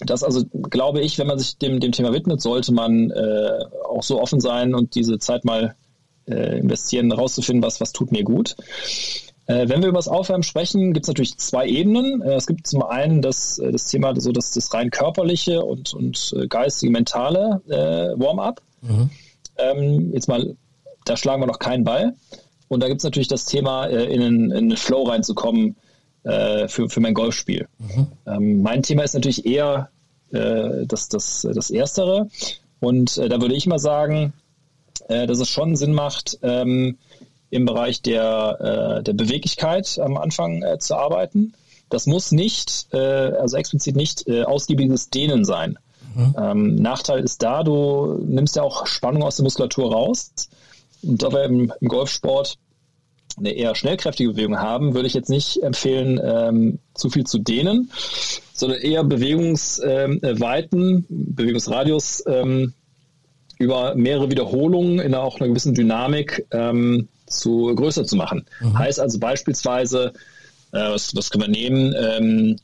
Speaker 2: das also, glaube ich, wenn man sich dem, dem Thema widmet, sollte man äh, auch so offen sein und diese Zeit mal äh, investieren, rauszufinden, was, was tut mir gut. Äh, wenn wir über das Aufwärmen sprechen, gibt es natürlich zwei Ebenen. Äh, es gibt zum einen das, äh, das Thema, so das, das rein körperliche und, und äh, geistige, mentale äh, Warm-up. Mhm. Ähm, jetzt mal, da schlagen wir noch keinen Ball. Und da gibt es natürlich das Thema, äh, in, einen, in einen Flow reinzukommen für, für mein Golfspiel. Mhm. Ähm, mein Thema ist natürlich eher das, das, das Erstere. Und da würde ich mal sagen, dass es schon Sinn macht, ähm, im Bereich der, äh, der Beweglichkeit am Anfang äh, zu arbeiten. Das muss nicht, äh, also explizit nicht äh, ausgiebiges Dehnen sein. Mhm. Ähm, Nachteil ist da, du nimmst ja auch Spannung aus der Muskulatur raus. Und da wir im, im Golfsport eine eher schnellkräftige Bewegung haben, würde ich jetzt nicht empfehlen, ähm, zu viel zu dehnen, sondern eher Bewegungsweiten, ähm, Bewegungsradius ähm, über mehrere Wiederholungen in auch einer gewissen Dynamik ähm, zu größer zu machen. Mhm. Heißt also beispielsweise, äh, was, was können wir nehmen, ähm,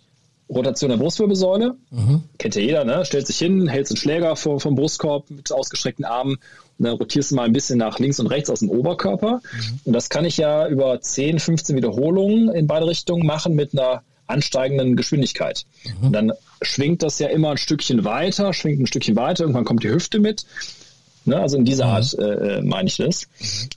Speaker 2: Rotation der Brustwirbelsäule. Mhm. Kennt ja jeder, ne? Stellt sich hin, hält einen Schläger vor, vom Brustkorb mit ausgestreckten Armen und dann rotierst du mal ein bisschen nach links und rechts aus dem Oberkörper. Mhm. Und das kann ich ja über 10, 15 Wiederholungen in beide Richtungen machen mit einer ansteigenden Geschwindigkeit. Mhm. Und dann schwingt das ja immer ein Stückchen weiter, schwingt ein Stückchen weiter, irgendwann kommt die Hüfte mit. Ne, also in dieser mhm. Art äh, äh, meine ich das.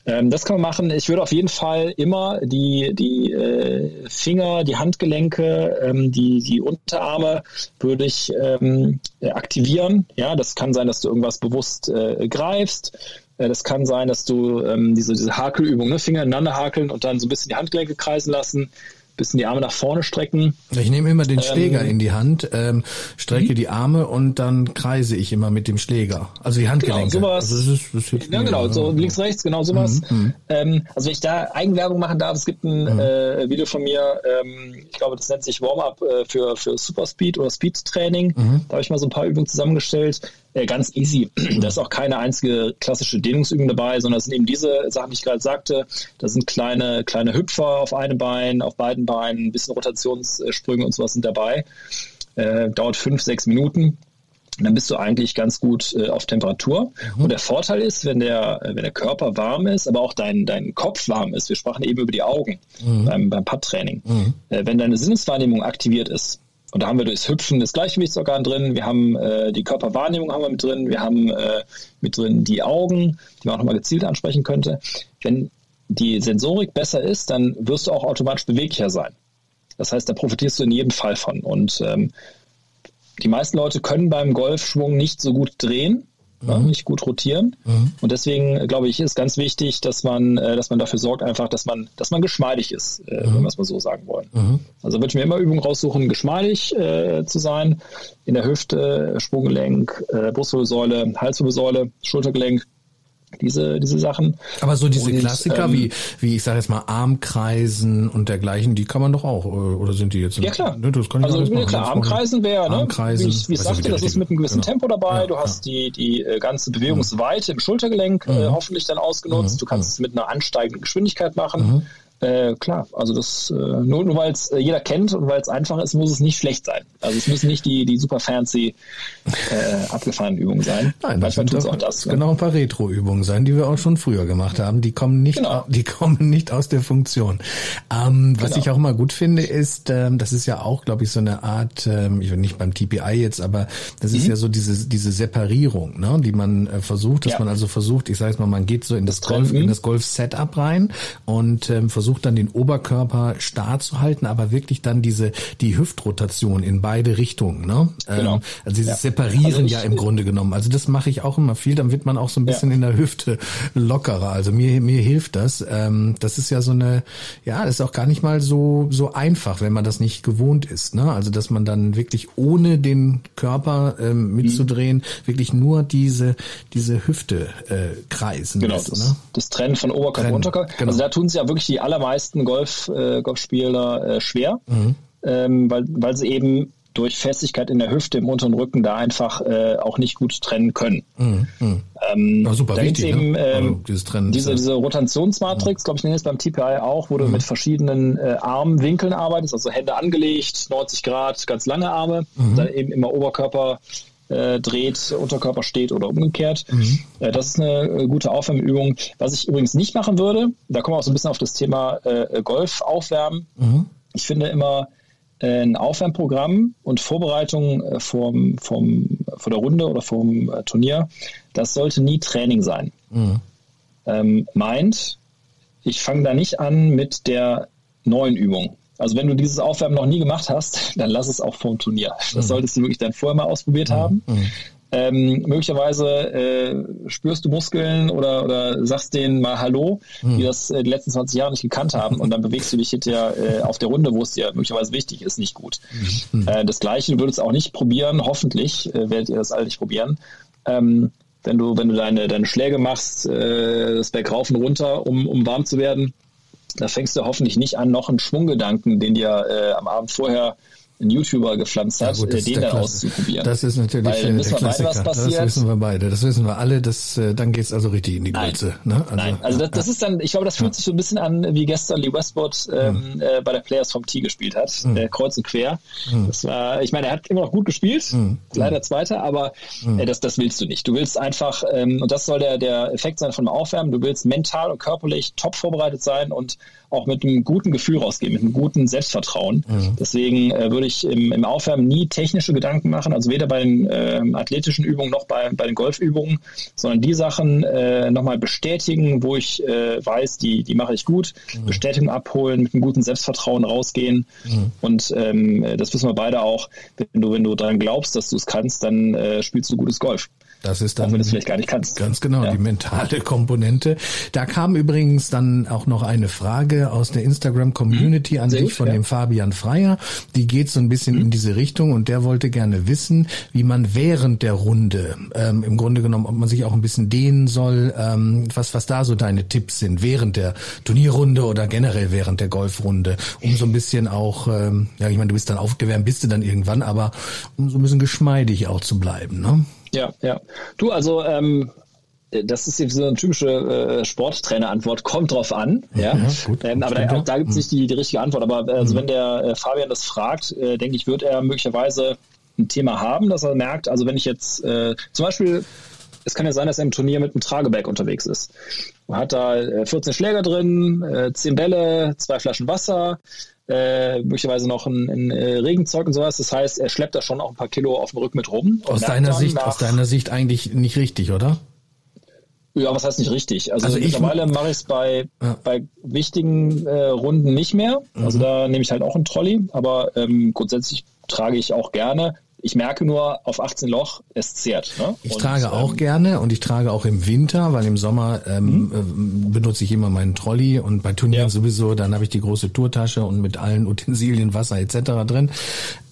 Speaker 2: Ähm, das kann man machen. Ich würde auf jeden Fall immer die, die äh, Finger, die Handgelenke, ähm, die, die Unterarme würde ich ähm, aktivieren. Ja, das kann sein, dass du irgendwas bewusst äh, greifst. Äh, das kann sein, dass du ähm, diese, diese Hakelübung, ne, Finger ineinander hakeln und dann so ein bisschen die Handgelenke kreisen lassen bisschen die Arme nach vorne strecken.
Speaker 1: Ich nehme immer den Schläger ähm, in die Hand, ähm, strecke mhm. die Arme und dann kreise ich immer mit dem Schläger. Also die Handgelenke.
Speaker 2: Genau, sowas. Also das ist, das ja, genau, so links, rechts, genau sowas. Mhm, mhm. Ähm, also wenn ich da Eigenwerbung machen darf, es gibt ein mhm. äh, Video von mir, ähm, ich glaube, das nennt sich Warm-up äh, für, für Superspeed oder Speed-Training. Mhm. Da habe ich mal so ein paar Übungen zusammengestellt. Äh, ganz easy. Da ist auch keine einzige klassische Dehnungsübung dabei, sondern es sind eben diese Sachen, die ich gerade sagte. Da sind kleine, kleine Hüpfer auf einem Bein, auf beiden Beinen, ein bisschen Rotationssprünge und sowas sind dabei. Äh, dauert fünf, sechs Minuten dann bist du eigentlich ganz gut äh, auf Temperatur. Mhm. Und der Vorteil ist, wenn der, wenn der Körper warm ist, aber auch dein, dein Kopf warm ist, wir sprachen eben über die Augen mhm. beim, beim Paddtraining, mhm. äh, wenn deine Sinneswahrnehmung aktiviert ist, und da haben wir durchs Hüpfen das Gleichgewichtsorgan drin, wir haben äh, die Körperwahrnehmung haben wir mit drin, wir haben äh, mit drin die Augen, die man auch nochmal gezielt ansprechen könnte. Wenn die Sensorik besser ist, dann wirst du auch automatisch beweglicher sein. Das heißt, da profitierst du in jedem Fall von. Und ähm, die meisten Leute können beim Golfschwung nicht so gut drehen mhm. nicht gut rotieren. Mhm. Und deswegen glaube ich, ist ganz wichtig, dass man, äh, dass man dafür sorgt, einfach, dass man, dass man geschmeidig ist, äh, mhm. wenn wir es mal so sagen wollen. Mhm. Also würde ich mir immer Übungen raussuchen, geschmeidig äh, zu sein. In der Hüfte, Sprunggelenk, äh, Brustwirbelsäule, Halswirbelsäule, Schultergelenk, diese, diese Sachen.
Speaker 1: Aber so diese und, Klassiker ähm, wie, wie ich sage jetzt mal Armkreisen und dergleichen, die kann man doch auch, oder sind die jetzt?
Speaker 2: Ja klar. Ne, das kann ich also ja, klar, Armkreisen wäre, ne, Armkreisen, wie ich, wie ich sagte, das ist mit einem gewissen genau. Tempo dabei. Ja, du hast ja. die, die äh, ganze Bewegungsweite mhm. im Schultergelenk äh, mhm. äh, hoffentlich dann ausgenutzt. Mhm. Du kannst es mit einer ansteigenden Geschwindigkeit machen. Mhm. Äh, klar, also das äh, nur, nur weil es äh, jeder kennt und weil es einfach ist, muss es nicht schlecht sein. Also es müssen nicht die, die super fancy äh, abgefahrenen Übungen sein.
Speaker 1: Nein, das sind auch das. Ne? Genau ein paar Retro-Übungen sein, die wir auch schon früher gemacht haben. Die kommen nicht, genau. die kommen nicht aus der Funktion. Ähm, was genau. ich auch immer gut finde, ist, ähm, das ist ja auch, glaube ich, so eine Art, ähm, ich will nicht beim TPI jetzt, aber das mhm. ist ja so diese diese Separierung, ne, die man äh, versucht, dass ja. man also versucht, ich sage jetzt mal, man geht so in das, das Golf, in das Golf-Setup rein und ähm, versucht versucht dann den Oberkörper starr zu halten, aber wirklich dann diese die Hüftrotation in beide Richtungen. Ne? Genau. Ähm, also dieses ja. Separieren also ja im Grunde genommen. Also das mache ich auch immer viel, dann wird man auch so ein bisschen ja. in der Hüfte lockerer. Also mir mir hilft das. Ähm, das ist ja so eine, ja, das ist auch gar nicht mal so so einfach, wenn man das nicht gewohnt ist. Ne? Also dass man dann wirklich ohne den Körper ähm, mitzudrehen, mhm. wirklich nur diese diese Hüfte äh, kreisen.
Speaker 2: Genau. Lässt, das, ne? das Trennen von Oberkörper Trennen. und Unterkörper. Genau. Also da tun sich ja wirklich die aller meisten Golf, äh, Golfspieler äh, schwer, mhm. ähm, weil, weil sie eben durch Festigkeit in der Hüfte im unteren Rücken da einfach äh, auch nicht gut trennen können. Mhm. mhm. Ähm, ja, super da wichtig, eben, ne? ähm, also diese, diese Rotationsmatrix, glaube ich, nenne ich es beim TPI auch, wo du mhm. mit verschiedenen äh, Armwinkeln arbeitest, also Hände angelegt, 90 Grad, ganz lange Arme, mhm. dann eben immer Oberkörper äh, dreht, Unterkörper steht oder umgekehrt. Mhm. Äh, das ist eine äh, gute Aufwärmübung. Was ich übrigens nicht machen würde, da kommen wir auch so ein bisschen auf das Thema äh, Golf aufwärmen. Mhm. Ich finde immer ein Aufwärmprogramm und Vorbereitung äh, vom, vom, vor der Runde oder vom Turnier, das sollte nie Training sein. Mhm. Ähm, meint, ich fange da nicht an mit der neuen Übung. Also wenn du dieses Aufwärmen noch nie gemacht hast, dann lass es auch vom Turnier. Das mhm. solltest du wirklich dann vorher mal ausprobiert mhm. haben. Mhm. Ähm, möglicherweise äh, spürst du Muskeln oder, oder sagst denen mal Hallo, mhm. die das äh, die letzten 20 Jahre nicht gekannt haben und dann bewegst du dich hinterher äh, auf der Runde, wo es dir möglicherweise wichtig ist, nicht gut. Mhm. Äh, das Gleiche, du würdest auch nicht probieren, hoffentlich äh, werdet ihr das alle nicht probieren. Ähm, wenn du, wenn du deine, deine Schläge machst, äh, das Berg rauf und runter, um, um warm zu werden, da fängst du hoffentlich nicht an, noch einen Schwunggedanken, den dir äh, am Abend vorher ein YouTuber gepflanzt hat, ja, gut, den dann auszuprobieren.
Speaker 1: Das ist natürlich Weil,
Speaker 2: äh, der Klassiker. Beide, das
Speaker 1: wissen wir beide. Das wissen wir alle. Das, äh, dann geht's also richtig in die Grütze.
Speaker 2: Ne? Also, Nein, also das, das, ist dann, ich glaube, das fühlt sich so ein bisschen an, wie gestern Lee Westwood ähm, mhm. äh, bei der Players vom T gespielt hat. Mhm. Äh, kreuz und quer. Mhm. Das war, ich meine, er hat immer noch gut gespielt. Mhm. Leider Zweiter, aber mhm. äh, das, das willst du nicht. Du willst einfach, ähm, und das soll der, der Effekt sein von dem Aufwärmen, du willst mental und körperlich top vorbereitet sein und auch mit einem guten Gefühl rausgehen, mit einem guten Selbstvertrauen. Mhm. Deswegen äh, würde ich im, im Aufwärmen nie technische Gedanken machen, also weder bei den äh, athletischen Übungen noch bei, bei den Golfübungen, sondern die Sachen äh, nochmal bestätigen, wo ich äh, weiß, die, die mache ich gut, mhm. Bestätigung abholen, mit einem guten Selbstvertrauen rausgehen. Mhm. Und ähm, das wissen wir beide auch, wenn du, wenn du daran glaubst, dass du es kannst, dann äh, spielst du gutes Golf.
Speaker 1: Das ist dann. Ganz genau, ja. die mentale Komponente. Da kam übrigens dann auch noch eine Frage aus der Instagram-Community an Sehr dich von ja. dem Fabian Freier. Die geht so ein bisschen mhm. in diese Richtung und der wollte gerne wissen, wie man während der Runde, ähm, im Grunde genommen, ob man sich auch ein bisschen dehnen soll, ähm, was, was da so deine Tipps sind, während der Turnierrunde oder generell während der Golfrunde, um so ein bisschen auch, ähm, ja, ich meine, du bist dann aufgewärmt, bist du dann irgendwann, aber um so ein bisschen geschmeidig auch zu bleiben, ne?
Speaker 2: Ja, ja. Du, also ähm, das ist so eine typische äh, Sporttrainer-Antwort, kommt drauf an. Ja, ja gut, ähm, aber da, auch da gibt es nicht die, die richtige Antwort. Aber äh, also mhm. wenn der äh, Fabian das fragt, äh, denke ich, wird er möglicherweise ein Thema haben, dass er merkt, also wenn ich jetzt äh, zum Beispiel, es kann ja sein, dass er im Turnier mit einem Tragebag unterwegs ist. Man hat da äh, 14 Schläger drin, äh, 10 Bälle, zwei Flaschen Wasser, äh, möglicherweise noch ein, ein äh, Regenzeug und sowas. Das heißt, er schleppt da schon auch ein paar Kilo auf dem Rücken mit rum.
Speaker 1: Aus deiner Sicht, aus deiner Sicht eigentlich nicht richtig, oder?
Speaker 2: Ja, was heißt nicht richtig? Also, also mittlerweile mache ich es bei, ja. bei wichtigen äh, Runden nicht mehr. Also mhm. da nehme ich halt auch einen Trolley, aber ähm, grundsätzlich trage ich auch gerne ich merke nur auf 18 Loch, es zehrt. Ne?
Speaker 1: Ich und, trage auch ähm, gerne und ich trage auch im Winter, weil im Sommer ähm, mhm. äh, benutze ich immer meinen Trolley und bei Turnieren ja. sowieso, dann habe ich die große Tourtasche und mit allen Utensilien, Wasser etc. drin,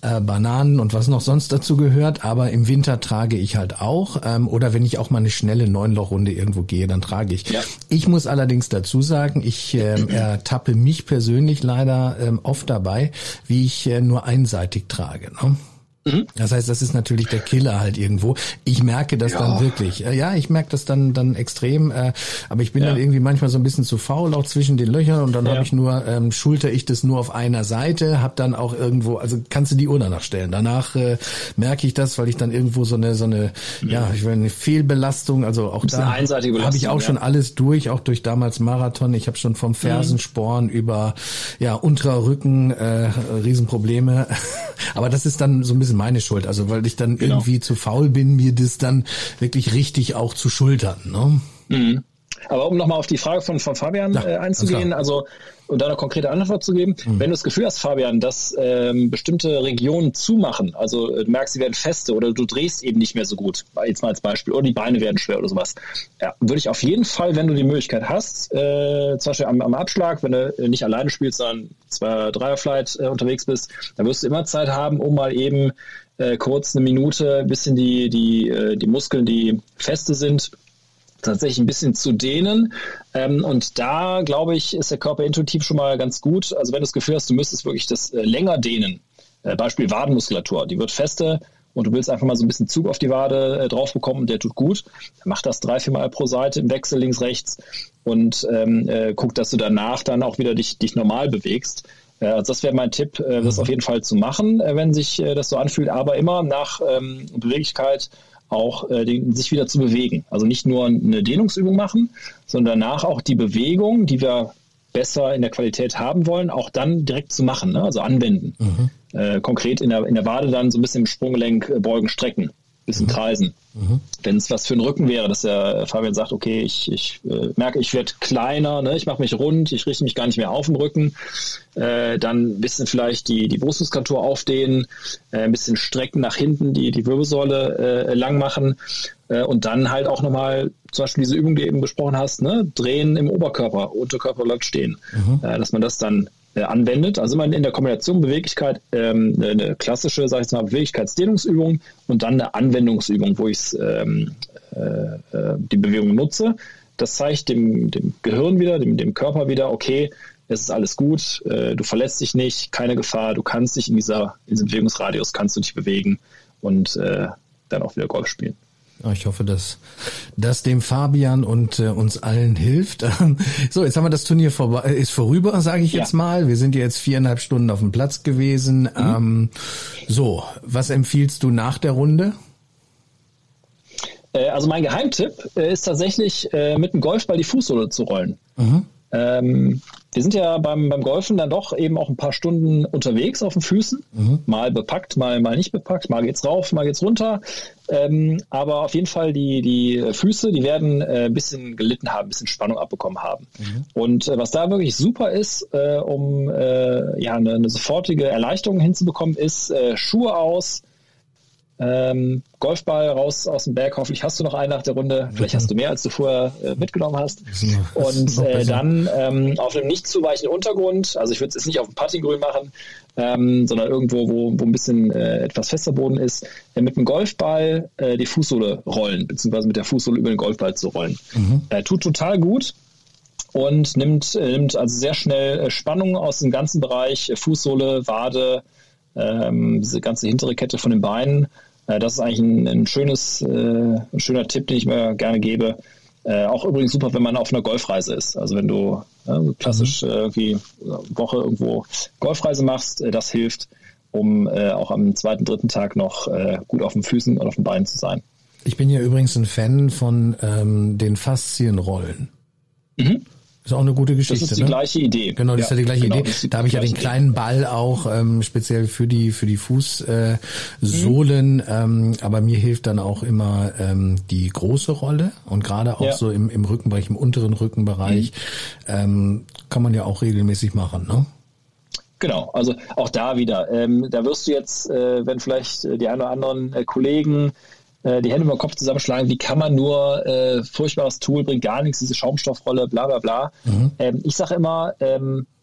Speaker 1: äh, Bananen und was noch sonst dazu gehört. Aber im Winter trage ich halt auch ähm, oder wenn ich auch mal eine schnelle Neunlochrunde irgendwo gehe, dann trage ich. Ja. Ich muss allerdings dazu sagen, ich äh, ertappe mich persönlich leider ähm, oft dabei, wie ich äh, nur einseitig trage. Ne? Mhm. Das heißt, das ist natürlich der Killer halt irgendwo. Ich merke das ja. dann wirklich. Äh, ja, ich merke das dann dann extrem. Äh, aber ich bin ja. dann irgendwie manchmal so ein bisschen zu faul auch zwischen den Löchern und dann ja. habe ich nur ähm, schulter ich das nur auf einer Seite, habe dann auch irgendwo, also kannst du die Uhr danach stellen. Danach äh, merke ich das, weil ich dann irgendwo so eine so eine mhm. ja, ich will eine Fehlbelastung, also auch da habe ich auch schon alles durch, auch durch damals Marathon. Ich habe schon vom Fersensporn mhm. über ja unterer Rücken äh, Riesenprobleme. aber das ist dann so ein bisschen bisschen meine Schuld. Also weil ich dann genau. irgendwie zu faul bin, mir das dann wirklich richtig auch zu schultern. Ne?
Speaker 2: Mhm. Aber um nochmal auf die Frage von, von Fabian ja, äh, einzugehen, also und da eine konkrete Antwort zu geben, mhm. wenn du das Gefühl hast, Fabian, dass ähm, bestimmte Regionen zumachen, also äh, du merkst, sie werden feste oder du drehst eben nicht mehr so gut, jetzt mal als Beispiel, oder die Beine werden schwer oder sowas, ja, würde ich auf jeden Fall, wenn du die Möglichkeit hast, äh, zum Beispiel am, am Abschlag, wenn du nicht alleine spielst, sondern zwei Dreierflight äh, unterwegs bist, dann wirst du immer Zeit haben, um mal eben äh, kurz eine Minute ein bisschen die, die, äh, die Muskeln, die feste sind, tatsächlich ein bisschen zu dehnen. Ähm, und da, glaube ich, ist der Körper intuitiv schon mal ganz gut. Also wenn du das Gefühl hast, du müsstest wirklich das äh, länger dehnen, äh, Beispiel Wadenmuskulatur, die wird feste und du willst einfach mal so ein bisschen Zug auf die Wade äh, drauf bekommen, der tut gut. Mach das drei, vier Mal pro Seite im Wechsel links, rechts und ähm, äh, guck, dass du danach dann auch wieder dich, dich normal bewegst. Äh, also das wäre mein Tipp, äh, das mhm. auf jeden Fall zu machen, äh, wenn sich das so anfühlt, aber immer nach ähm, Beweglichkeit auch äh, den, sich wieder zu bewegen. Also nicht nur eine Dehnungsübung machen, sondern danach auch die Bewegung, die wir besser in der Qualität haben wollen, auch dann direkt zu machen, ne? also anwenden. Mhm. Äh, konkret in der, in der Wade dann so ein bisschen im Sprunggelenk äh, beugen, strecken bisschen mhm. kreisen. Mhm. Wenn es was für den Rücken wäre, dass der Fabian sagt, okay, ich, ich äh, merke, ich werde kleiner, ne? ich mache mich rund, ich richte mich gar nicht mehr auf den Rücken, äh, dann ein bisschen vielleicht die, die Brustmuskulatur aufdehnen, äh, ein bisschen strecken nach hinten, die, die Wirbelsäule äh, lang machen äh, und dann halt auch nochmal zum Beispiel diese Übung, die du eben besprochen hast, ne? drehen im Oberkörper, Unterkörper bleibt stehen, mhm. äh, dass man das dann äh, anwendet. Also immer in der Kombination Beweglichkeit, ähm, eine klassische, sage ich mal, Beweglichkeitsdehnungsübung und dann eine Anwendungsübung, wo ich ähm, äh, äh, die Bewegung nutze. Das zeigt dem, dem Gehirn wieder, dem, dem Körper wieder, okay, es ist alles gut, äh, du verletzt dich nicht, keine Gefahr, du kannst dich in, dieser, in diesem Bewegungsradius, kannst du dich bewegen und äh, dann auch wieder Golf spielen.
Speaker 1: Ich hoffe, dass das dem Fabian und äh, uns allen hilft. so, jetzt haben wir das Turnier vorbei, ist vorüber, sage ich ja. jetzt mal. Wir sind jetzt viereinhalb Stunden auf dem Platz gewesen. Mhm. Ähm, so, was empfiehlst du nach der Runde?
Speaker 2: Äh, also mein Geheimtipp äh, ist tatsächlich, äh, mit dem Golfball die Fußsohle zu rollen. Mhm. Ähm, wir sind ja beim, beim Golfen dann doch eben auch ein paar Stunden unterwegs auf den Füßen. Mhm. Mal bepackt, mal, mal nicht bepackt, mal geht's rauf, mal geht's runter. Ähm, aber auf jeden Fall die, die Füße, die werden äh, ein bisschen gelitten haben, ein bisschen Spannung abbekommen haben. Mhm. Und äh, was da wirklich super ist, äh, um äh, ja, eine, eine, sofortige Erleichterung hinzubekommen, ist äh, Schuhe aus, ähm, Golfball raus aus dem Berg. Hoffentlich hast du noch einen nach der Runde. Vielleicht hast du mehr, als du vorher äh, mitgenommen hast. Und äh, dann ähm, auf einem nicht zu weichen Untergrund. Also ich würde es jetzt nicht auf dem Puttinggrün machen, ähm, sondern irgendwo, wo, wo ein bisschen äh, etwas fester Boden ist, äh, mit dem Golfball äh, die Fußsohle rollen, beziehungsweise mit der Fußsohle über den Golfball zu rollen. Mhm. Äh, tut total gut und nimmt, nimmt also sehr schnell Spannung aus dem ganzen Bereich, Fußsohle, Wade, ähm, diese ganze hintere Kette von den Beinen. Äh, das ist eigentlich ein, ein schönes, äh, ein schöner Tipp, den ich mir gerne gebe. Äh, auch übrigens super, wenn man auf einer Golfreise ist. Also wenn du äh, klassisch mhm. äh, irgendwie Woche irgendwo Golfreise machst, äh, das hilft, um auch am zweiten, dritten Tag noch gut auf den Füßen und auf den Beinen zu sein.
Speaker 1: Ich bin ja übrigens ein Fan von ähm, den Faszienrollen. Mhm. Ist auch eine gute Geschichte. Das
Speaker 2: ist die
Speaker 1: ne?
Speaker 2: gleiche Idee.
Speaker 1: Genau, das ja, ist ja die gleiche genau, Idee. Die da habe ich ja den kleinen Idee. Ball auch ähm, speziell für die für die Fußsohlen. Äh, mhm. ähm, aber mir hilft dann auch immer ähm, die große Rolle und gerade auch ja. so im, im Rückenbereich, im unteren Rückenbereich mhm. ähm, kann man ja auch regelmäßig machen. Ne?
Speaker 2: Genau, also auch da wieder. Ähm, da wirst du jetzt, äh, wenn vielleicht die ein oder anderen äh, Kollegen äh, die Hände über den Kopf zusammenschlagen, wie kann man nur äh, furchtbares Tool, bringt gar nichts, diese Schaumstoffrolle, bla bla bla. Mhm. Ähm, ich sage immer, ähm, äh,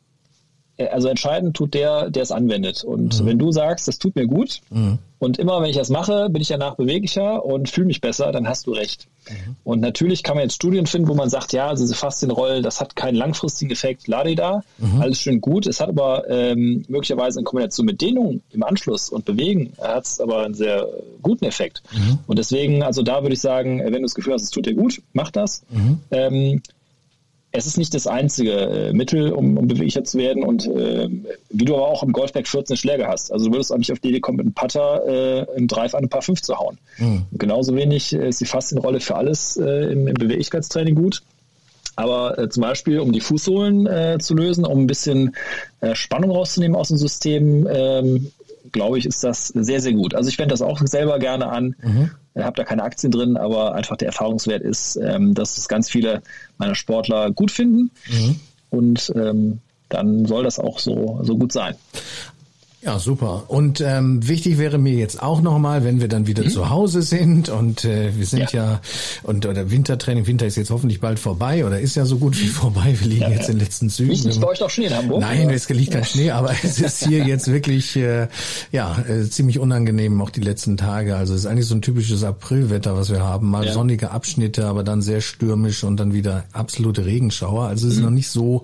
Speaker 2: also entscheidend tut der, der es anwendet. Und mhm. wenn du sagst, das tut mir gut mhm. und immer, wenn ich das mache, bin ich danach beweglicher und fühle mich besser, dann hast du recht. Mhm. Und natürlich kann man jetzt Studien finden, wo man sagt, ja, also diese Faszienrollen, das hat keinen langfristigen Effekt, lade da, mhm. alles schön gut. Es hat aber ähm, möglicherweise in Kombination mit Dehnung im Anschluss und Bewegen, hat es aber einen sehr guten Effekt. Mhm. Und deswegen, also da würde ich sagen, wenn du das Gefühl hast, es tut dir gut, mach das. Mhm. Ähm, es ist nicht das einzige äh, Mittel, um, um beweglicher zu werden und äh, wie du aber auch im Golfback 14 Schläge hast. Also du würdest auch nicht auf die Idee kommen, mit einem Putter äh, im Drive an ein paar 5 zu hauen. Mhm. Genauso wenig äh, ist die Faszienrolle für alles äh, im, im Beweglichkeitstraining gut. Aber äh, zum Beispiel, um die Fußsohlen äh, zu lösen, um ein bisschen äh, Spannung rauszunehmen aus dem System, ähm, glaube ich, ist das sehr, sehr gut. Also ich wende das auch selber gerne an. Mhm. Ich habe da keine Aktien drin, aber einfach der Erfahrungswert ist, ähm, dass es ganz viele meiner Sportler gut finden. Mhm. Und ähm, dann soll das auch so, so gut sein.
Speaker 1: Ja, super. Und ähm, wichtig wäre mir jetzt auch nochmal, wenn wir dann wieder mhm. zu Hause sind und äh, wir sind ja, ja und oder Wintertraining, Winter ist jetzt hoffentlich bald vorbei oder ist ja so gut wie mhm. vorbei. Wir liegen ja, jetzt ja. in den letzten Zügen.
Speaker 2: Liegt nicht bei euch noch Schnee in Hamburg?
Speaker 1: Nein, oder? es liegt kein Schnee, aber es ist hier jetzt wirklich äh, ja äh, ziemlich unangenehm, auch die letzten Tage. Also es ist eigentlich so ein typisches Aprilwetter, was wir haben. Mal sonnige Abschnitte, aber dann sehr stürmisch und dann wieder absolute Regenschauer. Also es ist mhm. noch nicht so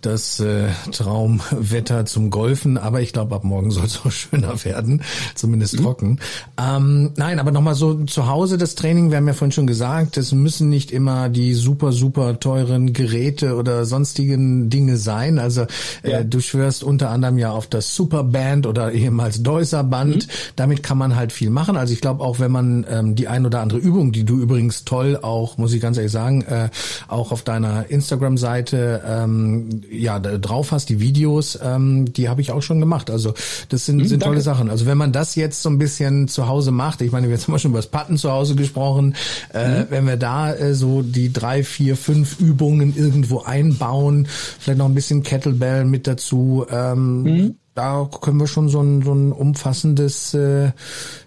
Speaker 1: das äh, Traumwetter zum Golfen, aber ich glaube ab morgen soll es auch schöner werden, zumindest mhm. trocken. Ähm, nein, aber nochmal so zu Hause das Training, wir haben ja vorhin schon gesagt, es müssen nicht immer die super, super teuren Geräte oder sonstigen Dinge sein. Also äh, ja. äh, du schwörst unter anderem ja auf das Superband oder ehemals Deuser Band. Mhm. Damit kann man halt viel machen. Also ich glaube auch, wenn man ähm, die ein oder andere Übung, die du übrigens toll auch, muss ich ganz ehrlich sagen, äh, auch auf deiner Instagram-Seite ähm, ja drauf hast, die Videos, ähm, die habe ich auch schon gemacht. Also das sind, hm, sind tolle Sachen. Also wenn man das jetzt so ein bisschen zu Hause macht, ich meine, wir haben schon über das Patten zu Hause gesprochen, äh, mhm. wenn wir da äh, so die drei, vier, fünf Übungen irgendwo einbauen, vielleicht noch ein bisschen Kettlebell mit dazu, ähm, mhm. da können wir schon so ein, so ein umfassendes äh,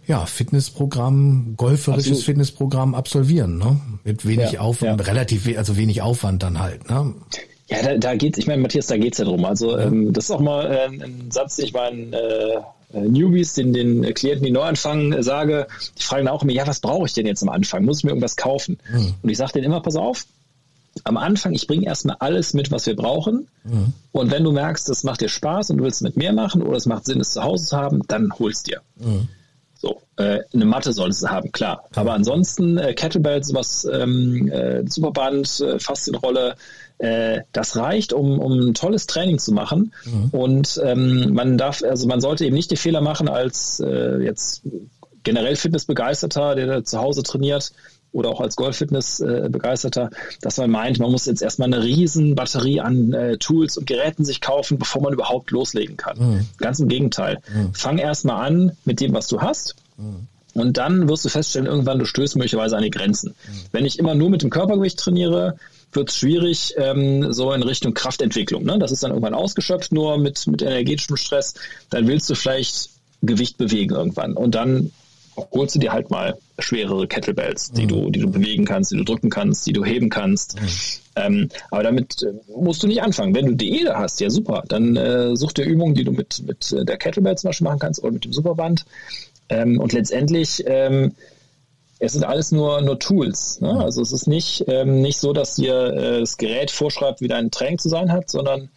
Speaker 1: ja, Fitnessprogramm, golferisches Absolut. Fitnessprogramm absolvieren, ne? Mit wenig ja, Aufwand, ja. relativ, also wenig Aufwand dann halt, ne?
Speaker 2: Ja, da, da geht ich meine, Matthias, da geht's ja drum. Also ähm, das ist auch mal äh, ein Satz, den ich meinen äh, Newbies, den, den Klienten, die neu anfangen, äh, sage, die fragen auch immer, ja, was brauche ich denn jetzt am Anfang? Muss ich mir irgendwas kaufen? Mhm. Und ich sage denen immer, pass auf, am Anfang, ich bringe erstmal alles mit, was wir brauchen. Mhm. Und wenn du merkst, das macht dir Spaß und du willst mit mehr machen oder es macht Sinn, es zu Hause zu haben, dann holst dir. Mhm. So, äh, eine Matte solltest du haben, klar. Aber ansonsten äh, Kettlebells, sowas, ähm, äh, Superband, äh, Faszienrolle, äh, das reicht, um, um ein tolles Training zu machen. Mhm. Und ähm, man darf, also man sollte eben nicht die Fehler machen als äh, jetzt generell Fitnessbegeisterter, der da zu Hause trainiert, oder auch als Golf-Fitness-Begeisterter, dass man meint, man muss jetzt erstmal eine riesen Batterie an äh, Tools und Geräten sich kaufen, bevor man überhaupt loslegen kann. Mhm. Ganz im Gegenteil. Mhm. Fang erstmal an mit dem, was du hast. Mhm. Und dann wirst du feststellen, irgendwann du stößt möglicherweise an die Grenzen. Mhm. Wenn ich immer nur mit dem Körpergewicht trainiere, wird es schwierig, ähm, so in Richtung Kraftentwicklung. Ne? Das ist dann irgendwann ausgeschöpft, nur mit, mit energetischem Stress. Dann willst du vielleicht Gewicht bewegen irgendwann. Und dann holst du dir halt mal schwerere Kettlebells, die mhm. du, die du bewegen kannst, die du drücken kannst, die du heben kannst. Mhm. Ähm, aber damit äh, musst du nicht anfangen. Wenn du Diäte hast, ja super, dann äh, such dir Übungen, die du mit, mit äh, der Kettlebell zum Beispiel machen kannst oder mit dem Superband. Ähm, und letztendlich, ähm, es sind alles nur, nur Tools. Ne? Mhm. Also es ist nicht, ähm, nicht so, dass dir äh, das Gerät vorschreibt, wie dein Training zu sein hat, sondern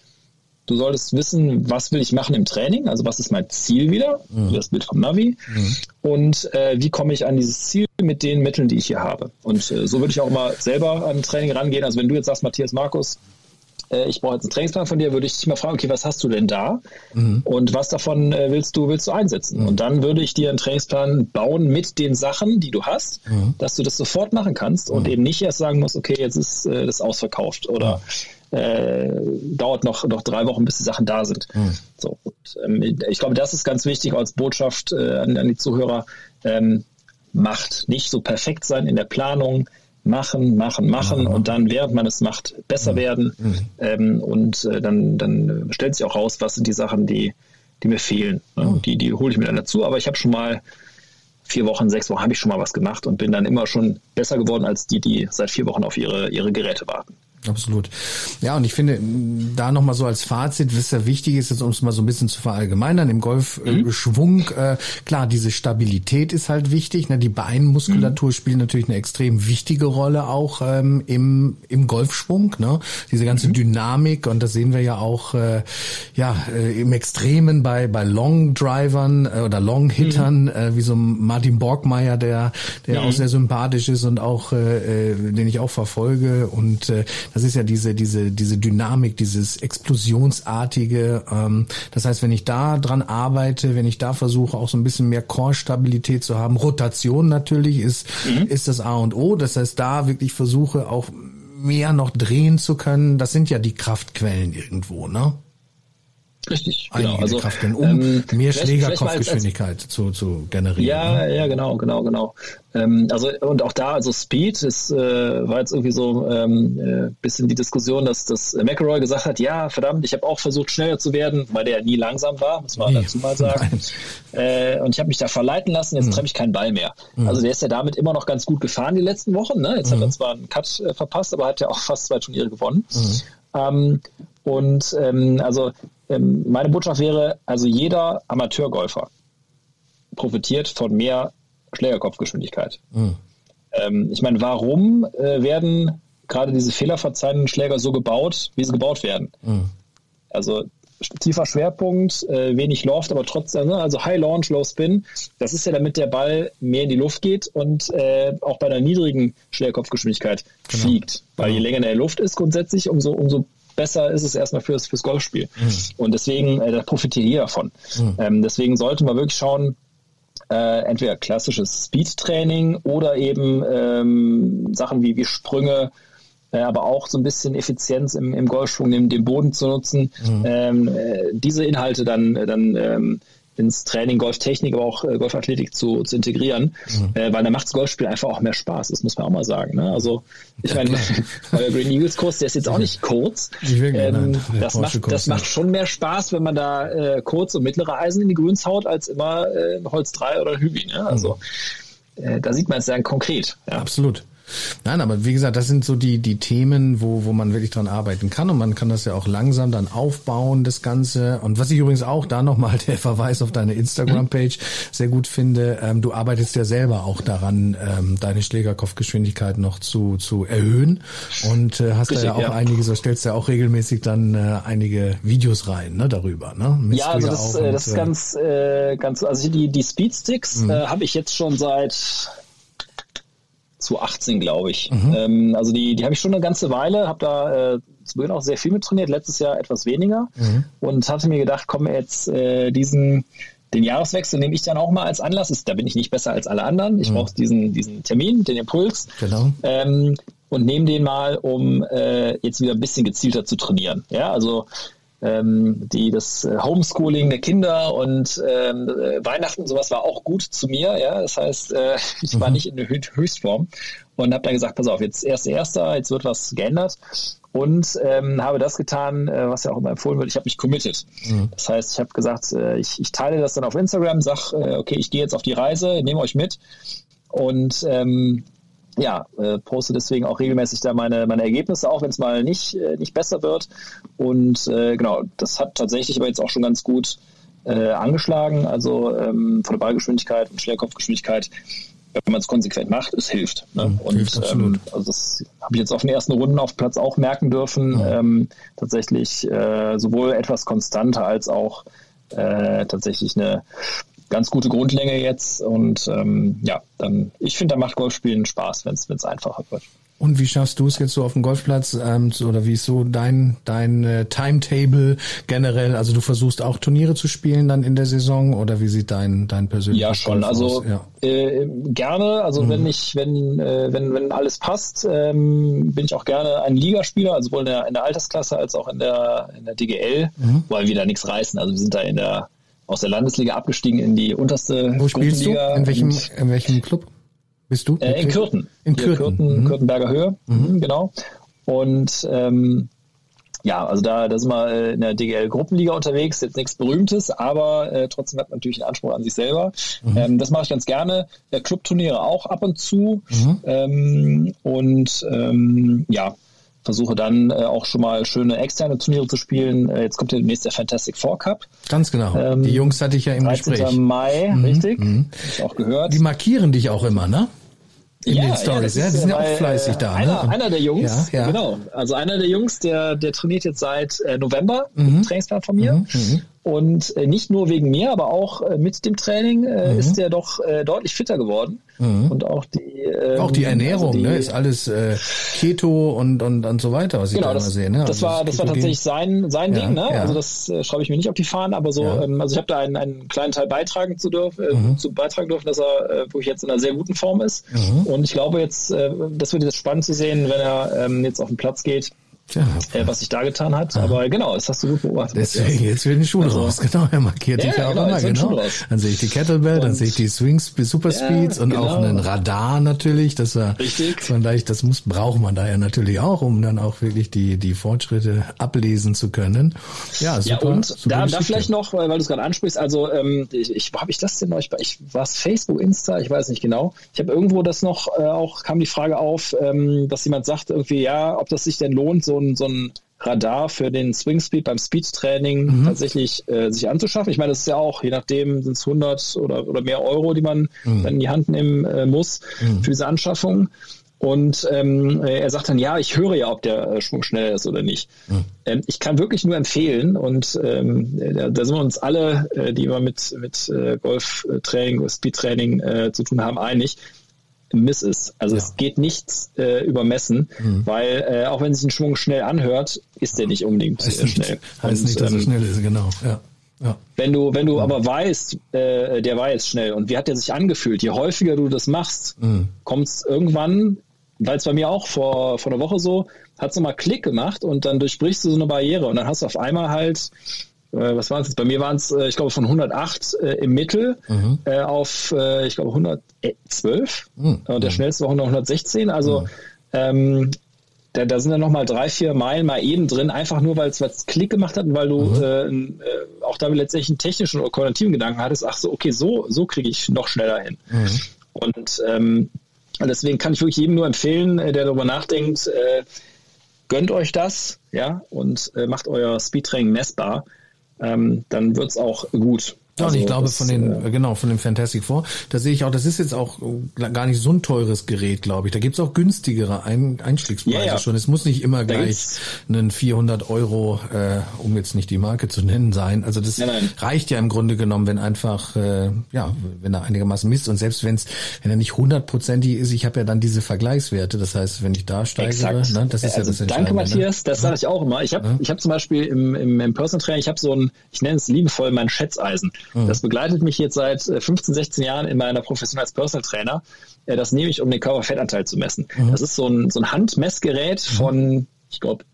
Speaker 2: Du solltest wissen, was will ich machen im Training, also was ist mein Ziel wieder, mhm. das Bild vom Navi, mhm. und äh, wie komme ich an dieses Ziel mit den Mitteln, die ich hier habe. Und äh, so würde ich auch mal selber an Training rangehen. Also wenn du jetzt sagst, Matthias Markus, äh, ich brauche jetzt einen Trainingsplan von dir, würde ich dich mal fragen, okay, was hast du denn da? Mhm. Und was davon äh, willst du, willst du einsetzen? Mhm. Und dann würde ich dir einen Trainingsplan bauen mit den Sachen, die du hast, mhm. dass du das sofort machen kannst und mhm. eben nicht erst sagen musst, okay, jetzt ist äh, das ausverkauft oder äh, dauert noch, noch drei Wochen, bis die Sachen da sind. Mhm. So, und, ähm, ich glaube, das ist ganz wichtig als Botschaft äh, an, an, die Zuhörer. Ähm, macht nicht so perfekt sein in der Planung, machen, machen, machen mhm. und dann, während man es macht, besser mhm. werden. Mhm. Ähm, und äh, dann, dann stellt sich auch raus, was sind die Sachen, die, die mir fehlen. Ne? Die, die hole ich mir dann dazu. Aber ich habe schon mal vier Wochen, sechs Wochen habe ich schon mal was gemacht und bin dann immer schon besser geworden als die, die seit vier Wochen auf ihre, ihre Geräte warten.
Speaker 1: Absolut. Ja, und ich finde, da nochmal so als Fazit, was ja wichtig ist, ist, um es mal so ein bisschen zu verallgemeinern, im Golfschwung, mhm. äh, klar, diese Stabilität ist halt wichtig. Ne? Die Beinmuskulatur mhm. spielt natürlich eine extrem wichtige Rolle auch ähm, im, im Golfschwung. Ne? Diese ganze mhm. Dynamik, und das sehen wir ja auch äh, ja, äh, im Extremen bei, bei Long-Drivern äh, oder Long-Hittern, mhm. äh, wie so Martin Borgmeier, der, der auch mhm. sehr sympathisch ist und auch, äh, äh, den ich auch verfolge. Und äh, das ist ja diese, diese, diese Dynamik, dieses explosionsartige. Ähm, das heißt, wenn ich da dran arbeite, wenn ich da versuche, auch so ein bisschen mehr Core-Stabilität zu haben, Rotation natürlich ist, mhm. ist das A und O. Das heißt, da wirklich versuche auch mehr noch drehen zu können. Das sind ja die Kraftquellen irgendwo, ne?
Speaker 2: Richtig,
Speaker 1: genau. Also Kraftquellen, um ähm, mehr Schlägerkopfgeschwindigkeit zu, zu generieren.
Speaker 2: Ja, ne? ja, genau, genau, genau. Ähm, also und auch da, also Speed ist, äh, war jetzt irgendwie so ähm, äh, bisschen die Diskussion, dass das McElroy gesagt hat, ja, verdammt, ich habe auch versucht schneller zu werden, weil der nie langsam war, muss man nee. dazu mal sagen. Äh, und ich habe mich da verleiten lassen, jetzt mhm. treffe ich keinen Ball mehr. Mhm. Also der ist ja damit immer noch ganz gut gefahren die letzten Wochen. Ne? Jetzt mhm. hat er mhm. zwar einen Cut äh, verpasst, aber hat ja auch fast zwei Turniere gewonnen. Mhm. Ähm, und ähm, also ähm, meine Botschaft wäre, also jeder Amateurgolfer profitiert von mehr Schlägerkopfgeschwindigkeit. Mhm. Ähm, ich meine, warum äh, werden gerade diese fehlerverzeihenden Schläger so gebaut, wie sie gebaut werden? Mhm. Also tiefer Schwerpunkt, äh, wenig Loft, aber trotzdem, ne? also High Launch, Low Spin, das ist ja damit der Ball mehr in die Luft geht und äh, auch bei einer niedrigen Schlägerkopfgeschwindigkeit genau. fliegt. Weil genau. je länger in der Luft ist grundsätzlich, umso, umso besser ist es erstmal fürs, fürs Golfspiel. Mhm. Und deswegen, äh, da profitiert jeder von. Mhm. Ähm, deswegen sollten wir wirklich schauen, äh, entweder klassisches Speed-Training oder eben ähm, Sachen wie, wie Sprünge, äh, aber auch so ein bisschen Effizienz im, im Golfschwung, den, den Boden zu nutzen, mhm. ähm, äh, diese Inhalte dann, dann ähm, ins Training Golftechnik, aber auch äh, Golfathletik zu, zu integrieren, mhm. äh, weil da macht das Golfspiel einfach auch mehr Spaß, das muss man auch mal sagen. Ne? Also ich meine, der Green Eagles Kurs, der ist jetzt auch nicht kurz. Ähm, das, macht, das macht schon mehr Spaß, wenn man da äh, kurz und mittlere Eisen in die Grüns haut, als immer äh, Holz 3 oder Hübi. Ne? Also mhm. äh, da sieht man es sehr konkret.
Speaker 1: Ja. Absolut. Nein, aber wie gesagt, das sind so die, die Themen, wo, wo man wirklich dran arbeiten kann und man kann das ja auch langsam dann aufbauen, das Ganze. Und was ich übrigens auch da nochmal der Verweis auf deine Instagram-Page sehr gut finde, ähm, du arbeitest ja selber auch daran, ähm, deine Schlägerkopfgeschwindigkeit noch zu, zu erhöhen und äh, hast Richtig, da ja auch ja. einige, so stellst ja auch regelmäßig dann äh, einige Videos rein, ne, darüber, ne?
Speaker 2: Misst ja, also das, äh, das ist ganz, äh, ganz, also die, die Speedsticks mhm. äh, habe ich jetzt schon seit 2018, glaube ich. Mhm. Ähm, also die, die habe ich schon eine ganze Weile, habe da äh, zu Beginn auch sehr viel mit trainiert, letztes Jahr etwas weniger mhm. und hatte mir gedacht, komm jetzt äh, diesen den Jahreswechsel nehme ich dann auch mal als Anlass. Ist, da bin ich nicht besser als alle anderen. Ich mhm. brauche diesen, diesen Termin, den Impuls. Genau. Ähm, und nehme den mal, um äh, jetzt wieder ein bisschen gezielter zu trainieren. Ja, also ähm, die das äh, Homeschooling der Kinder und ähm, äh, Weihnachten sowas war auch gut zu mir. Ja, das heißt, äh, ich war mhm. nicht in der Höchstform und habe dann gesagt, pass auf, jetzt erst erster, jetzt wird was geändert und ähm, habe das getan, äh, was ja auch immer empfohlen wird. Ich habe mich committed. Mhm. Das heißt, ich habe gesagt, äh, ich, ich teile das dann auf Instagram, sag, äh, okay, ich gehe jetzt auf die Reise, nehme euch mit und ähm, ja, äh, poste deswegen auch regelmäßig da meine, meine Ergebnisse, auch wenn es mal nicht, äh, nicht besser wird. Und äh, genau, das hat tatsächlich aber jetzt auch schon ganz gut äh, angeschlagen. Also ähm, von der Ballgeschwindigkeit und Schwerkopfgeschwindigkeit, wenn man es konsequent macht, es hilft. Ne? Ja, und hilft ähm, also das habe ich jetzt auf den ersten Runden auf Platz auch merken dürfen. Ja. Ähm, tatsächlich äh, sowohl etwas konstanter als auch äh, tatsächlich eine ganz gute Grundlänge jetzt und ähm, ja, dann ich finde, da macht Golfspielen Spaß, wenn es einfacher wird.
Speaker 1: Und wie schaffst du es jetzt so auf dem Golfplatz ähm, oder wie ist so dein dein äh, Timetable generell? Also du versuchst auch Turniere zu spielen dann in der Saison oder wie sieht dein dein persönliches
Speaker 2: Ja schon,
Speaker 1: Golf
Speaker 2: also ja. Äh, gerne. Also mhm. wenn ich wenn äh, wenn wenn alles passt, ähm, bin ich auch gerne ein Ligaspieler, also sowohl in der, in der Altersklasse als auch in der in der DGL, mhm. wollen wir da nichts reißen. Also wir sind da in der aus der Landesliga abgestiegen in die unterste
Speaker 1: Wo spielst du? In welchem, in welchem Club bist du?
Speaker 2: Äh, in Kürten.
Speaker 1: In Kürten. Kürten
Speaker 2: mhm. Kürtenberger Höhe, mhm. mhm. genau. Und ähm, ja, also da, da sind wir äh, in der DGL-Gruppenliga unterwegs, jetzt nichts Berühmtes, aber äh, trotzdem hat man natürlich einen Anspruch an sich selber. Mhm. Ähm, das mache ich ganz gerne. Der Clubturniere auch ab und zu. Mhm. Ähm, und ähm, ja, versuche dann äh, auch schon mal schöne externe Turniere zu spielen. Äh, jetzt kommt ja demnächst der Fantastic Four Cup.
Speaker 1: Ganz genau. Ähm, die Jungs hatte ich ja im 13. Gespräch.
Speaker 2: Mai, mhm. richtig. Mhm. Ich auch gehört.
Speaker 1: Die markieren dich auch immer, ne?
Speaker 2: in ja, den Stories, ja, ja, die sind ja auch fleißig da. Einer, ne? einer der Jungs, ja, ja. genau. Also einer der Jungs, der, der trainiert jetzt seit äh, November, mhm. Trainingsplan von mir. Mhm. Und äh, nicht nur wegen mir, aber auch äh, mit dem Training äh, mhm. ist er doch äh, deutlich fitter geworden.
Speaker 1: Mhm. Und auch die ähm, auch die Ernährung, also die, ne, ist alles äh, Keto und und und so weiter, was
Speaker 2: genau,
Speaker 1: ich da
Speaker 2: das,
Speaker 1: immer sehe.
Speaker 2: Ne? Das also war das war tatsächlich sein sein ja, Ding, ne? Ja. Also das äh, schreibe ich mir nicht auf die Fahnen, aber so, ja. ähm, also ich habe da einen, einen kleinen Teil beitragen zu dürfen, äh, mhm. zu beitragen dürfen, dass er äh, wirklich jetzt in einer sehr guten Form ist. Mhm. Und ich glaube jetzt, äh, das wird jetzt spannend zu sehen, wenn er ähm, jetzt auf den Platz geht ja, äh, was sich da getan hat. Aha. Aber genau, das hast du gut beobachtet.
Speaker 1: Deswegen, jetzt wird ein Schuh also, raus. Genau, er markiert ja, dich ja genau, immer. Genau. Dann sehe ich die Kettlebell, und, dann sehe ich die Swings Super Speeds ja, und genau. auch einen Radar natürlich. Das war Richtig. Vielleicht, das muss, braucht man da ja natürlich auch, um dann auch wirklich die, die Fortschritte ablesen zu können.
Speaker 2: Ja, super. Ja, und super da, da vielleicht noch, weil du es gerade ansprichst, also ähm, ich, ich habe ich das denn euch bei, ich war es Facebook, Insta, ich weiß nicht genau. Ich habe irgendwo das noch, äh, auch kam die Frage auf, ähm, dass jemand sagt irgendwie, ja, ob das sich denn lohnt, so ein, so ein Radar für den Swing Speed beim Speed-Training mhm. tatsächlich äh, sich anzuschaffen. Ich meine, das ist ja auch, je nachdem sind es 100 oder, oder mehr Euro, die man mhm. dann in die Hand nehmen äh, muss mhm. für diese Anschaffung. Und ähm, er sagt dann, ja, ich höre ja, ob der äh, Schwung schnell ist oder nicht. Mhm. Ähm, ich kann wirklich nur empfehlen, und ähm, da, da sind wir uns alle, äh, die immer mit, mit äh, Golftraining, Speedtraining äh, zu tun haben, einig, Miss ist. Also ja. es geht nichts äh, über Messen, mhm. weil äh, auch wenn sich ein Schwung schnell anhört, ist der nicht unbedingt heißt
Speaker 1: äh,
Speaker 2: schnell.
Speaker 1: Nicht, heißt und, nicht, dass er ähm, schnell ist, genau. Ja.
Speaker 2: Ja. Wenn du, wenn du ja. aber weißt, äh, der war jetzt schnell und wie hat der sich angefühlt, je häufiger du das machst, mhm. kommt es irgendwann, weil es bei mir auch vor, vor einer Woche so, hat es mal Klick gemacht und dann durchbrichst du so eine Barriere und dann hast du auf einmal halt was waren es Bei mir waren es, äh, ich glaube, von 108 äh, im Mittel mhm. äh, auf, äh, ich glaube, 112. Mhm. Und der schnellste war 116. Also mhm. ähm, da, da sind dann nochmal drei, vier Meilen mal eben drin, einfach nur, weil es was Klick gemacht hat und weil du mhm. äh, auch da letztendlich einen technischen oder kognitiven Gedanken hattest, ach so, okay, so, so kriege ich noch schneller hin. Mhm. Und ähm, deswegen kann ich wirklich jedem nur empfehlen, der darüber nachdenkt, äh, gönnt euch das, ja, und äh, macht euer Speedtraining messbar. Ähm, dann wird's auch gut.
Speaker 1: Ja, also, ich glaube das, von den, äh, genau, von dem Fantastic Four, da sehe ich auch, das ist jetzt auch gar nicht so ein teures Gerät, glaube ich. Da gibt's auch günstigere Ein Einstiegspreise ja, ja. schon. Es muss nicht immer gleich einen 400 Euro, äh, um jetzt nicht die Marke zu nennen, sein. Also das nein, reicht ja im Grunde genommen, wenn einfach, äh, ja, wenn er einigermaßen misst und selbst wenn's, wenn er nicht hundertprozentig ist, ich habe ja dann diese Vergleichswerte. Das heißt, wenn ich da steigere, ne, das ist also ja das
Speaker 2: Danke, Matthias, das sage ich auch immer. Ich habe ja? ich hab zum Beispiel im, im, im Personal Training, ich habe so ein, ich nenne es liebevoll mein Schätzeisen. Mhm. Das begleitet mich jetzt seit 15, äh, 16 Jahren in meiner Profession als Personal Trainer. Äh, das nehme ich, um den Körperfettanteil zu messen. Mhm. Das ist so ein, so ein Handmessgerät mhm. von, ich glaube,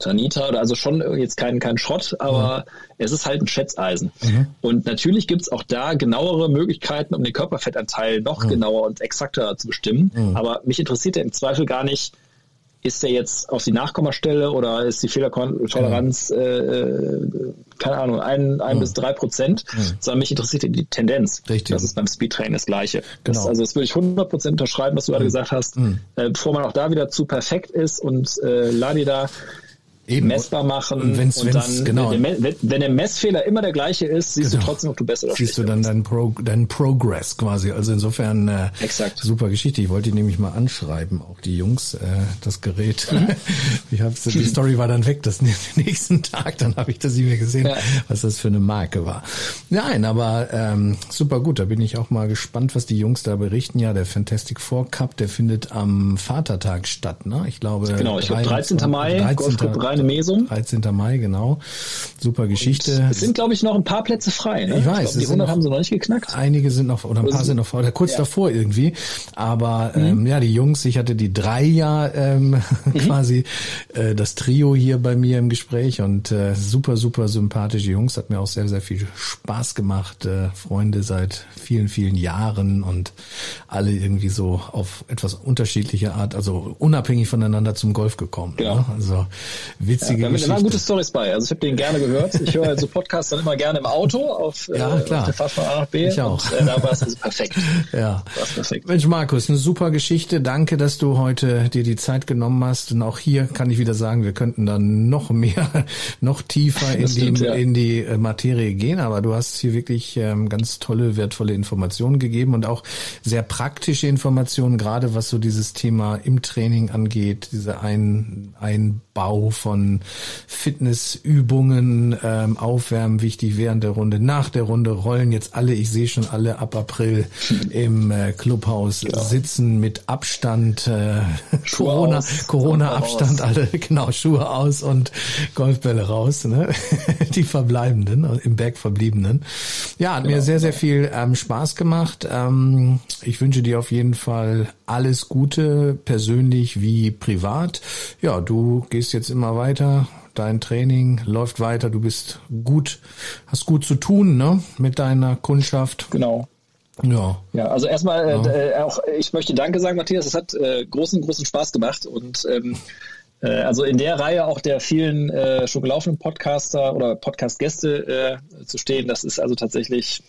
Speaker 2: Tanita oder also schon jetzt kein, kein Schrott, aber mhm. es ist halt ein Schätzeisen. Mhm. Und natürlich gibt es auch da genauere Möglichkeiten, um den Körperfettanteil noch mhm. genauer und exakter zu bestimmen. Mhm. Aber mich interessiert ja im Zweifel gar nicht, ist der jetzt auf die Nachkommastelle oder ist die Fehlertoleranz, äh, äh, keine Ahnung, ein, ein mhm. bis drei Prozent, mhm. sondern mich interessiert die Tendenz. Richtig. Das ist beim Speedtraining das Gleiche. Genau. Das, also das würde ich 100 Prozent unterschreiben, was du mhm. gerade gesagt hast, mhm. äh, bevor man auch da wieder zu perfekt ist und äh, Ladi da Eben. messbar machen. Und, wenn's, und wenn's, dann, genau. wenn, der, wenn, der Messfehler immer der gleiche ist, siehst genau. du trotzdem, ob du besser oder
Speaker 1: Siehst du dann deinen Pro, dein Progress quasi. Also insofern äh, Exakt. super Geschichte. Ich wollte die nämlich mal anschreiben, auch die Jungs, äh, das Gerät. Mhm. ich hab's, die Story war dann weg, das nächsten Tag, dann habe ich das nie mehr gesehen, ja. was das für eine Marke war. Nein, aber ähm, super gut. Da bin ich auch mal gespannt, was die Jungs da berichten. Ja, der Fantastic Four Cup, der findet am Vatertag statt, ne? Ich glaube.
Speaker 2: Genau, ich glaube 13. Mai, 13. Golfclub Rhein kleine Mesung.
Speaker 1: 13. Mai, genau. Super Geschichte.
Speaker 2: Und es sind, glaube ich, noch ein paar Plätze frei. Ne?
Speaker 1: Ich weiß. Ich glaub,
Speaker 2: die 100 haben sie noch nicht geknackt.
Speaker 1: Einige sind noch, oder ein paar sind noch oder kurz ja. davor irgendwie. Aber mhm. ähm, ja, die Jungs, ich hatte die drei ja ähm, mhm. quasi äh, das Trio hier bei mir im Gespräch und äh, super, super sympathische Jungs. Hat mir auch sehr, sehr viel Spaß gemacht. Äh, Freunde seit vielen, vielen Jahren und alle irgendwie so auf etwas unterschiedliche Art, also unabhängig voneinander zum Golf gekommen. Genau. Ne? Also witzige ja, da
Speaker 2: waren gute Stories bei. Also ich habe den gerne gehört. Ich höre so Podcasts dann immer gerne im Auto auf, ja, äh, klar. auf der Fahrt von A nach B.
Speaker 1: Ich auch.
Speaker 2: Und, äh, da war es also perfekt.
Speaker 1: ja. War's perfekt. Mensch, Markus, eine super Geschichte. Danke, dass du heute dir die Zeit genommen hast. Und auch hier kann ich wieder sagen, wir könnten dann noch mehr, noch tiefer in, stimmt, die, ja. in die äh, Materie gehen. Aber du hast hier wirklich ähm, ganz tolle, wertvolle Informationen gegeben und auch sehr praktische Informationen, gerade was so dieses Thema im Training angeht, diese ein, Einbau von von Fitnessübungen, ähm, Aufwärmen wichtig während der Runde, nach der Runde rollen jetzt alle, ich sehe schon alle ab April im äh, Clubhaus ja. sitzen mit Abstand, äh, Corona, aus, Corona Abstand, alle genau Schuhe aus und Golfbälle raus, ne? die verbleibenden, im Berg verbliebenen. Ja, hat genau. mir sehr, sehr viel ähm, Spaß gemacht. Ähm, ich wünsche dir auf jeden Fall alles Gute, persönlich wie privat. Ja, du gehst jetzt immer weiter, dein Training läuft weiter, du bist gut, hast gut zu tun, ne, mit deiner Kundschaft.
Speaker 2: Genau. Ja. Ja, also erstmal ja. Äh, auch ich möchte Danke sagen, Matthias. Es hat äh, großen, großen Spaß gemacht und ähm, äh, also in der Reihe auch der vielen äh, schon gelaufenen Podcaster oder Podcast-Gäste äh, zu stehen, das ist also tatsächlich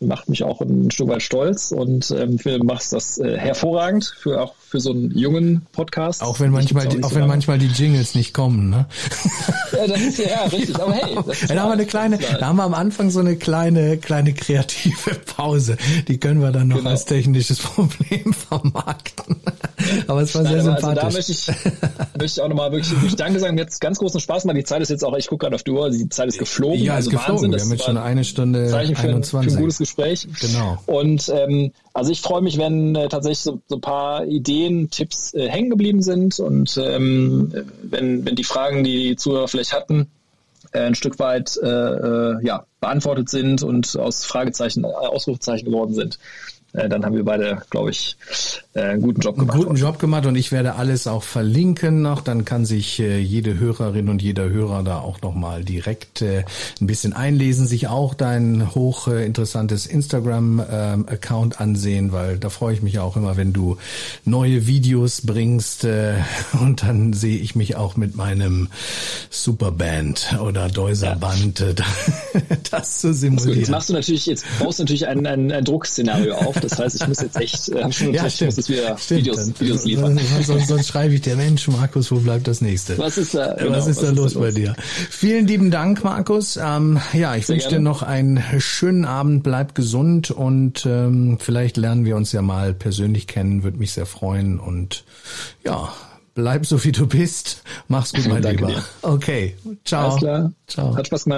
Speaker 2: macht mich auch ein Stück weit stolz und ähm, finde, du machst das äh, hervorragend für auch für so einen jungen Podcast.
Speaker 1: Auch wenn manchmal, auch, die, auch so wenn manchmal die Jingles nicht kommen, ne?
Speaker 2: ja, das ist ja, richtig. Aber hey, das
Speaker 1: ist da haben wir eine kleine, da haben wir am Anfang so eine kleine, kleine kreative Pause. Die können wir dann noch genau. als technisches Problem vermarkten. aber es war Nein, sehr sympathisch. Also da
Speaker 2: möchte ich, möchte ich auch nochmal wirklich, wirklich Danke sagen. Mir hat ganz großen Spaß gemacht. Die Zeit ist jetzt auch, ich gucke gerade auf die Uhr, die Zeit ist geflogen.
Speaker 1: Ja, also ist geflogen. Wahnsinn, wir haben jetzt schon eine Stunde
Speaker 2: Zeichen für, 21. Für ein gutes Gespräch.
Speaker 1: Genau.
Speaker 2: Und ähm, also ich freue mich, wenn äh, tatsächlich so, so ein paar Ideen, Tipps äh, hängen geblieben sind und ähm, wenn, wenn die Fragen, die die Zuhörer vielleicht hatten, äh, ein Stück weit äh, äh ja, beantwortet sind und aus Fragezeichen Ausrufezeichen geworden sind. Äh, dann haben wir beide, glaube ich, äh, einen guten Job gemacht.
Speaker 1: Einen guten Job gemacht und ich werde alles auch verlinken noch. Dann kann sich äh, jede Hörerin und jeder Hörer da auch nochmal direkt ein bisschen einlesen, sich auch dein hochinteressantes Instagram-Account ansehen, weil da freue ich mich auch immer, wenn du neue Videos bringst und dann sehe ich mich auch mit meinem Superband oder Deuserband ja. das zu simulieren.
Speaker 2: Jetzt machst du natürlich, jetzt baust du natürlich ein, ein, ein Druckszenario auf. Das heißt, ich muss jetzt echt, äh, schon
Speaker 1: ja,
Speaker 2: ich muss jetzt wieder
Speaker 1: stimmt.
Speaker 2: Videos, Videos liefern.
Speaker 1: Sonst, sonst schreibe ich dir, Mensch, Markus, wo bleibt das nächste?
Speaker 2: Was ist da,
Speaker 1: genau, was ist was da ist los, da los bei dir? Vielen lieben Dank, Markus. Ähm, ja, ich wünsche dir noch einen schönen Abend, bleib gesund und ähm, vielleicht lernen wir uns ja mal persönlich kennen, würde mich sehr freuen und ja, bleib so wie du bist. Mach's gut, mein Lieber. Dir. Okay, ciao.
Speaker 2: Alles klar.
Speaker 1: Ciao.
Speaker 2: Hat Spaß gemacht.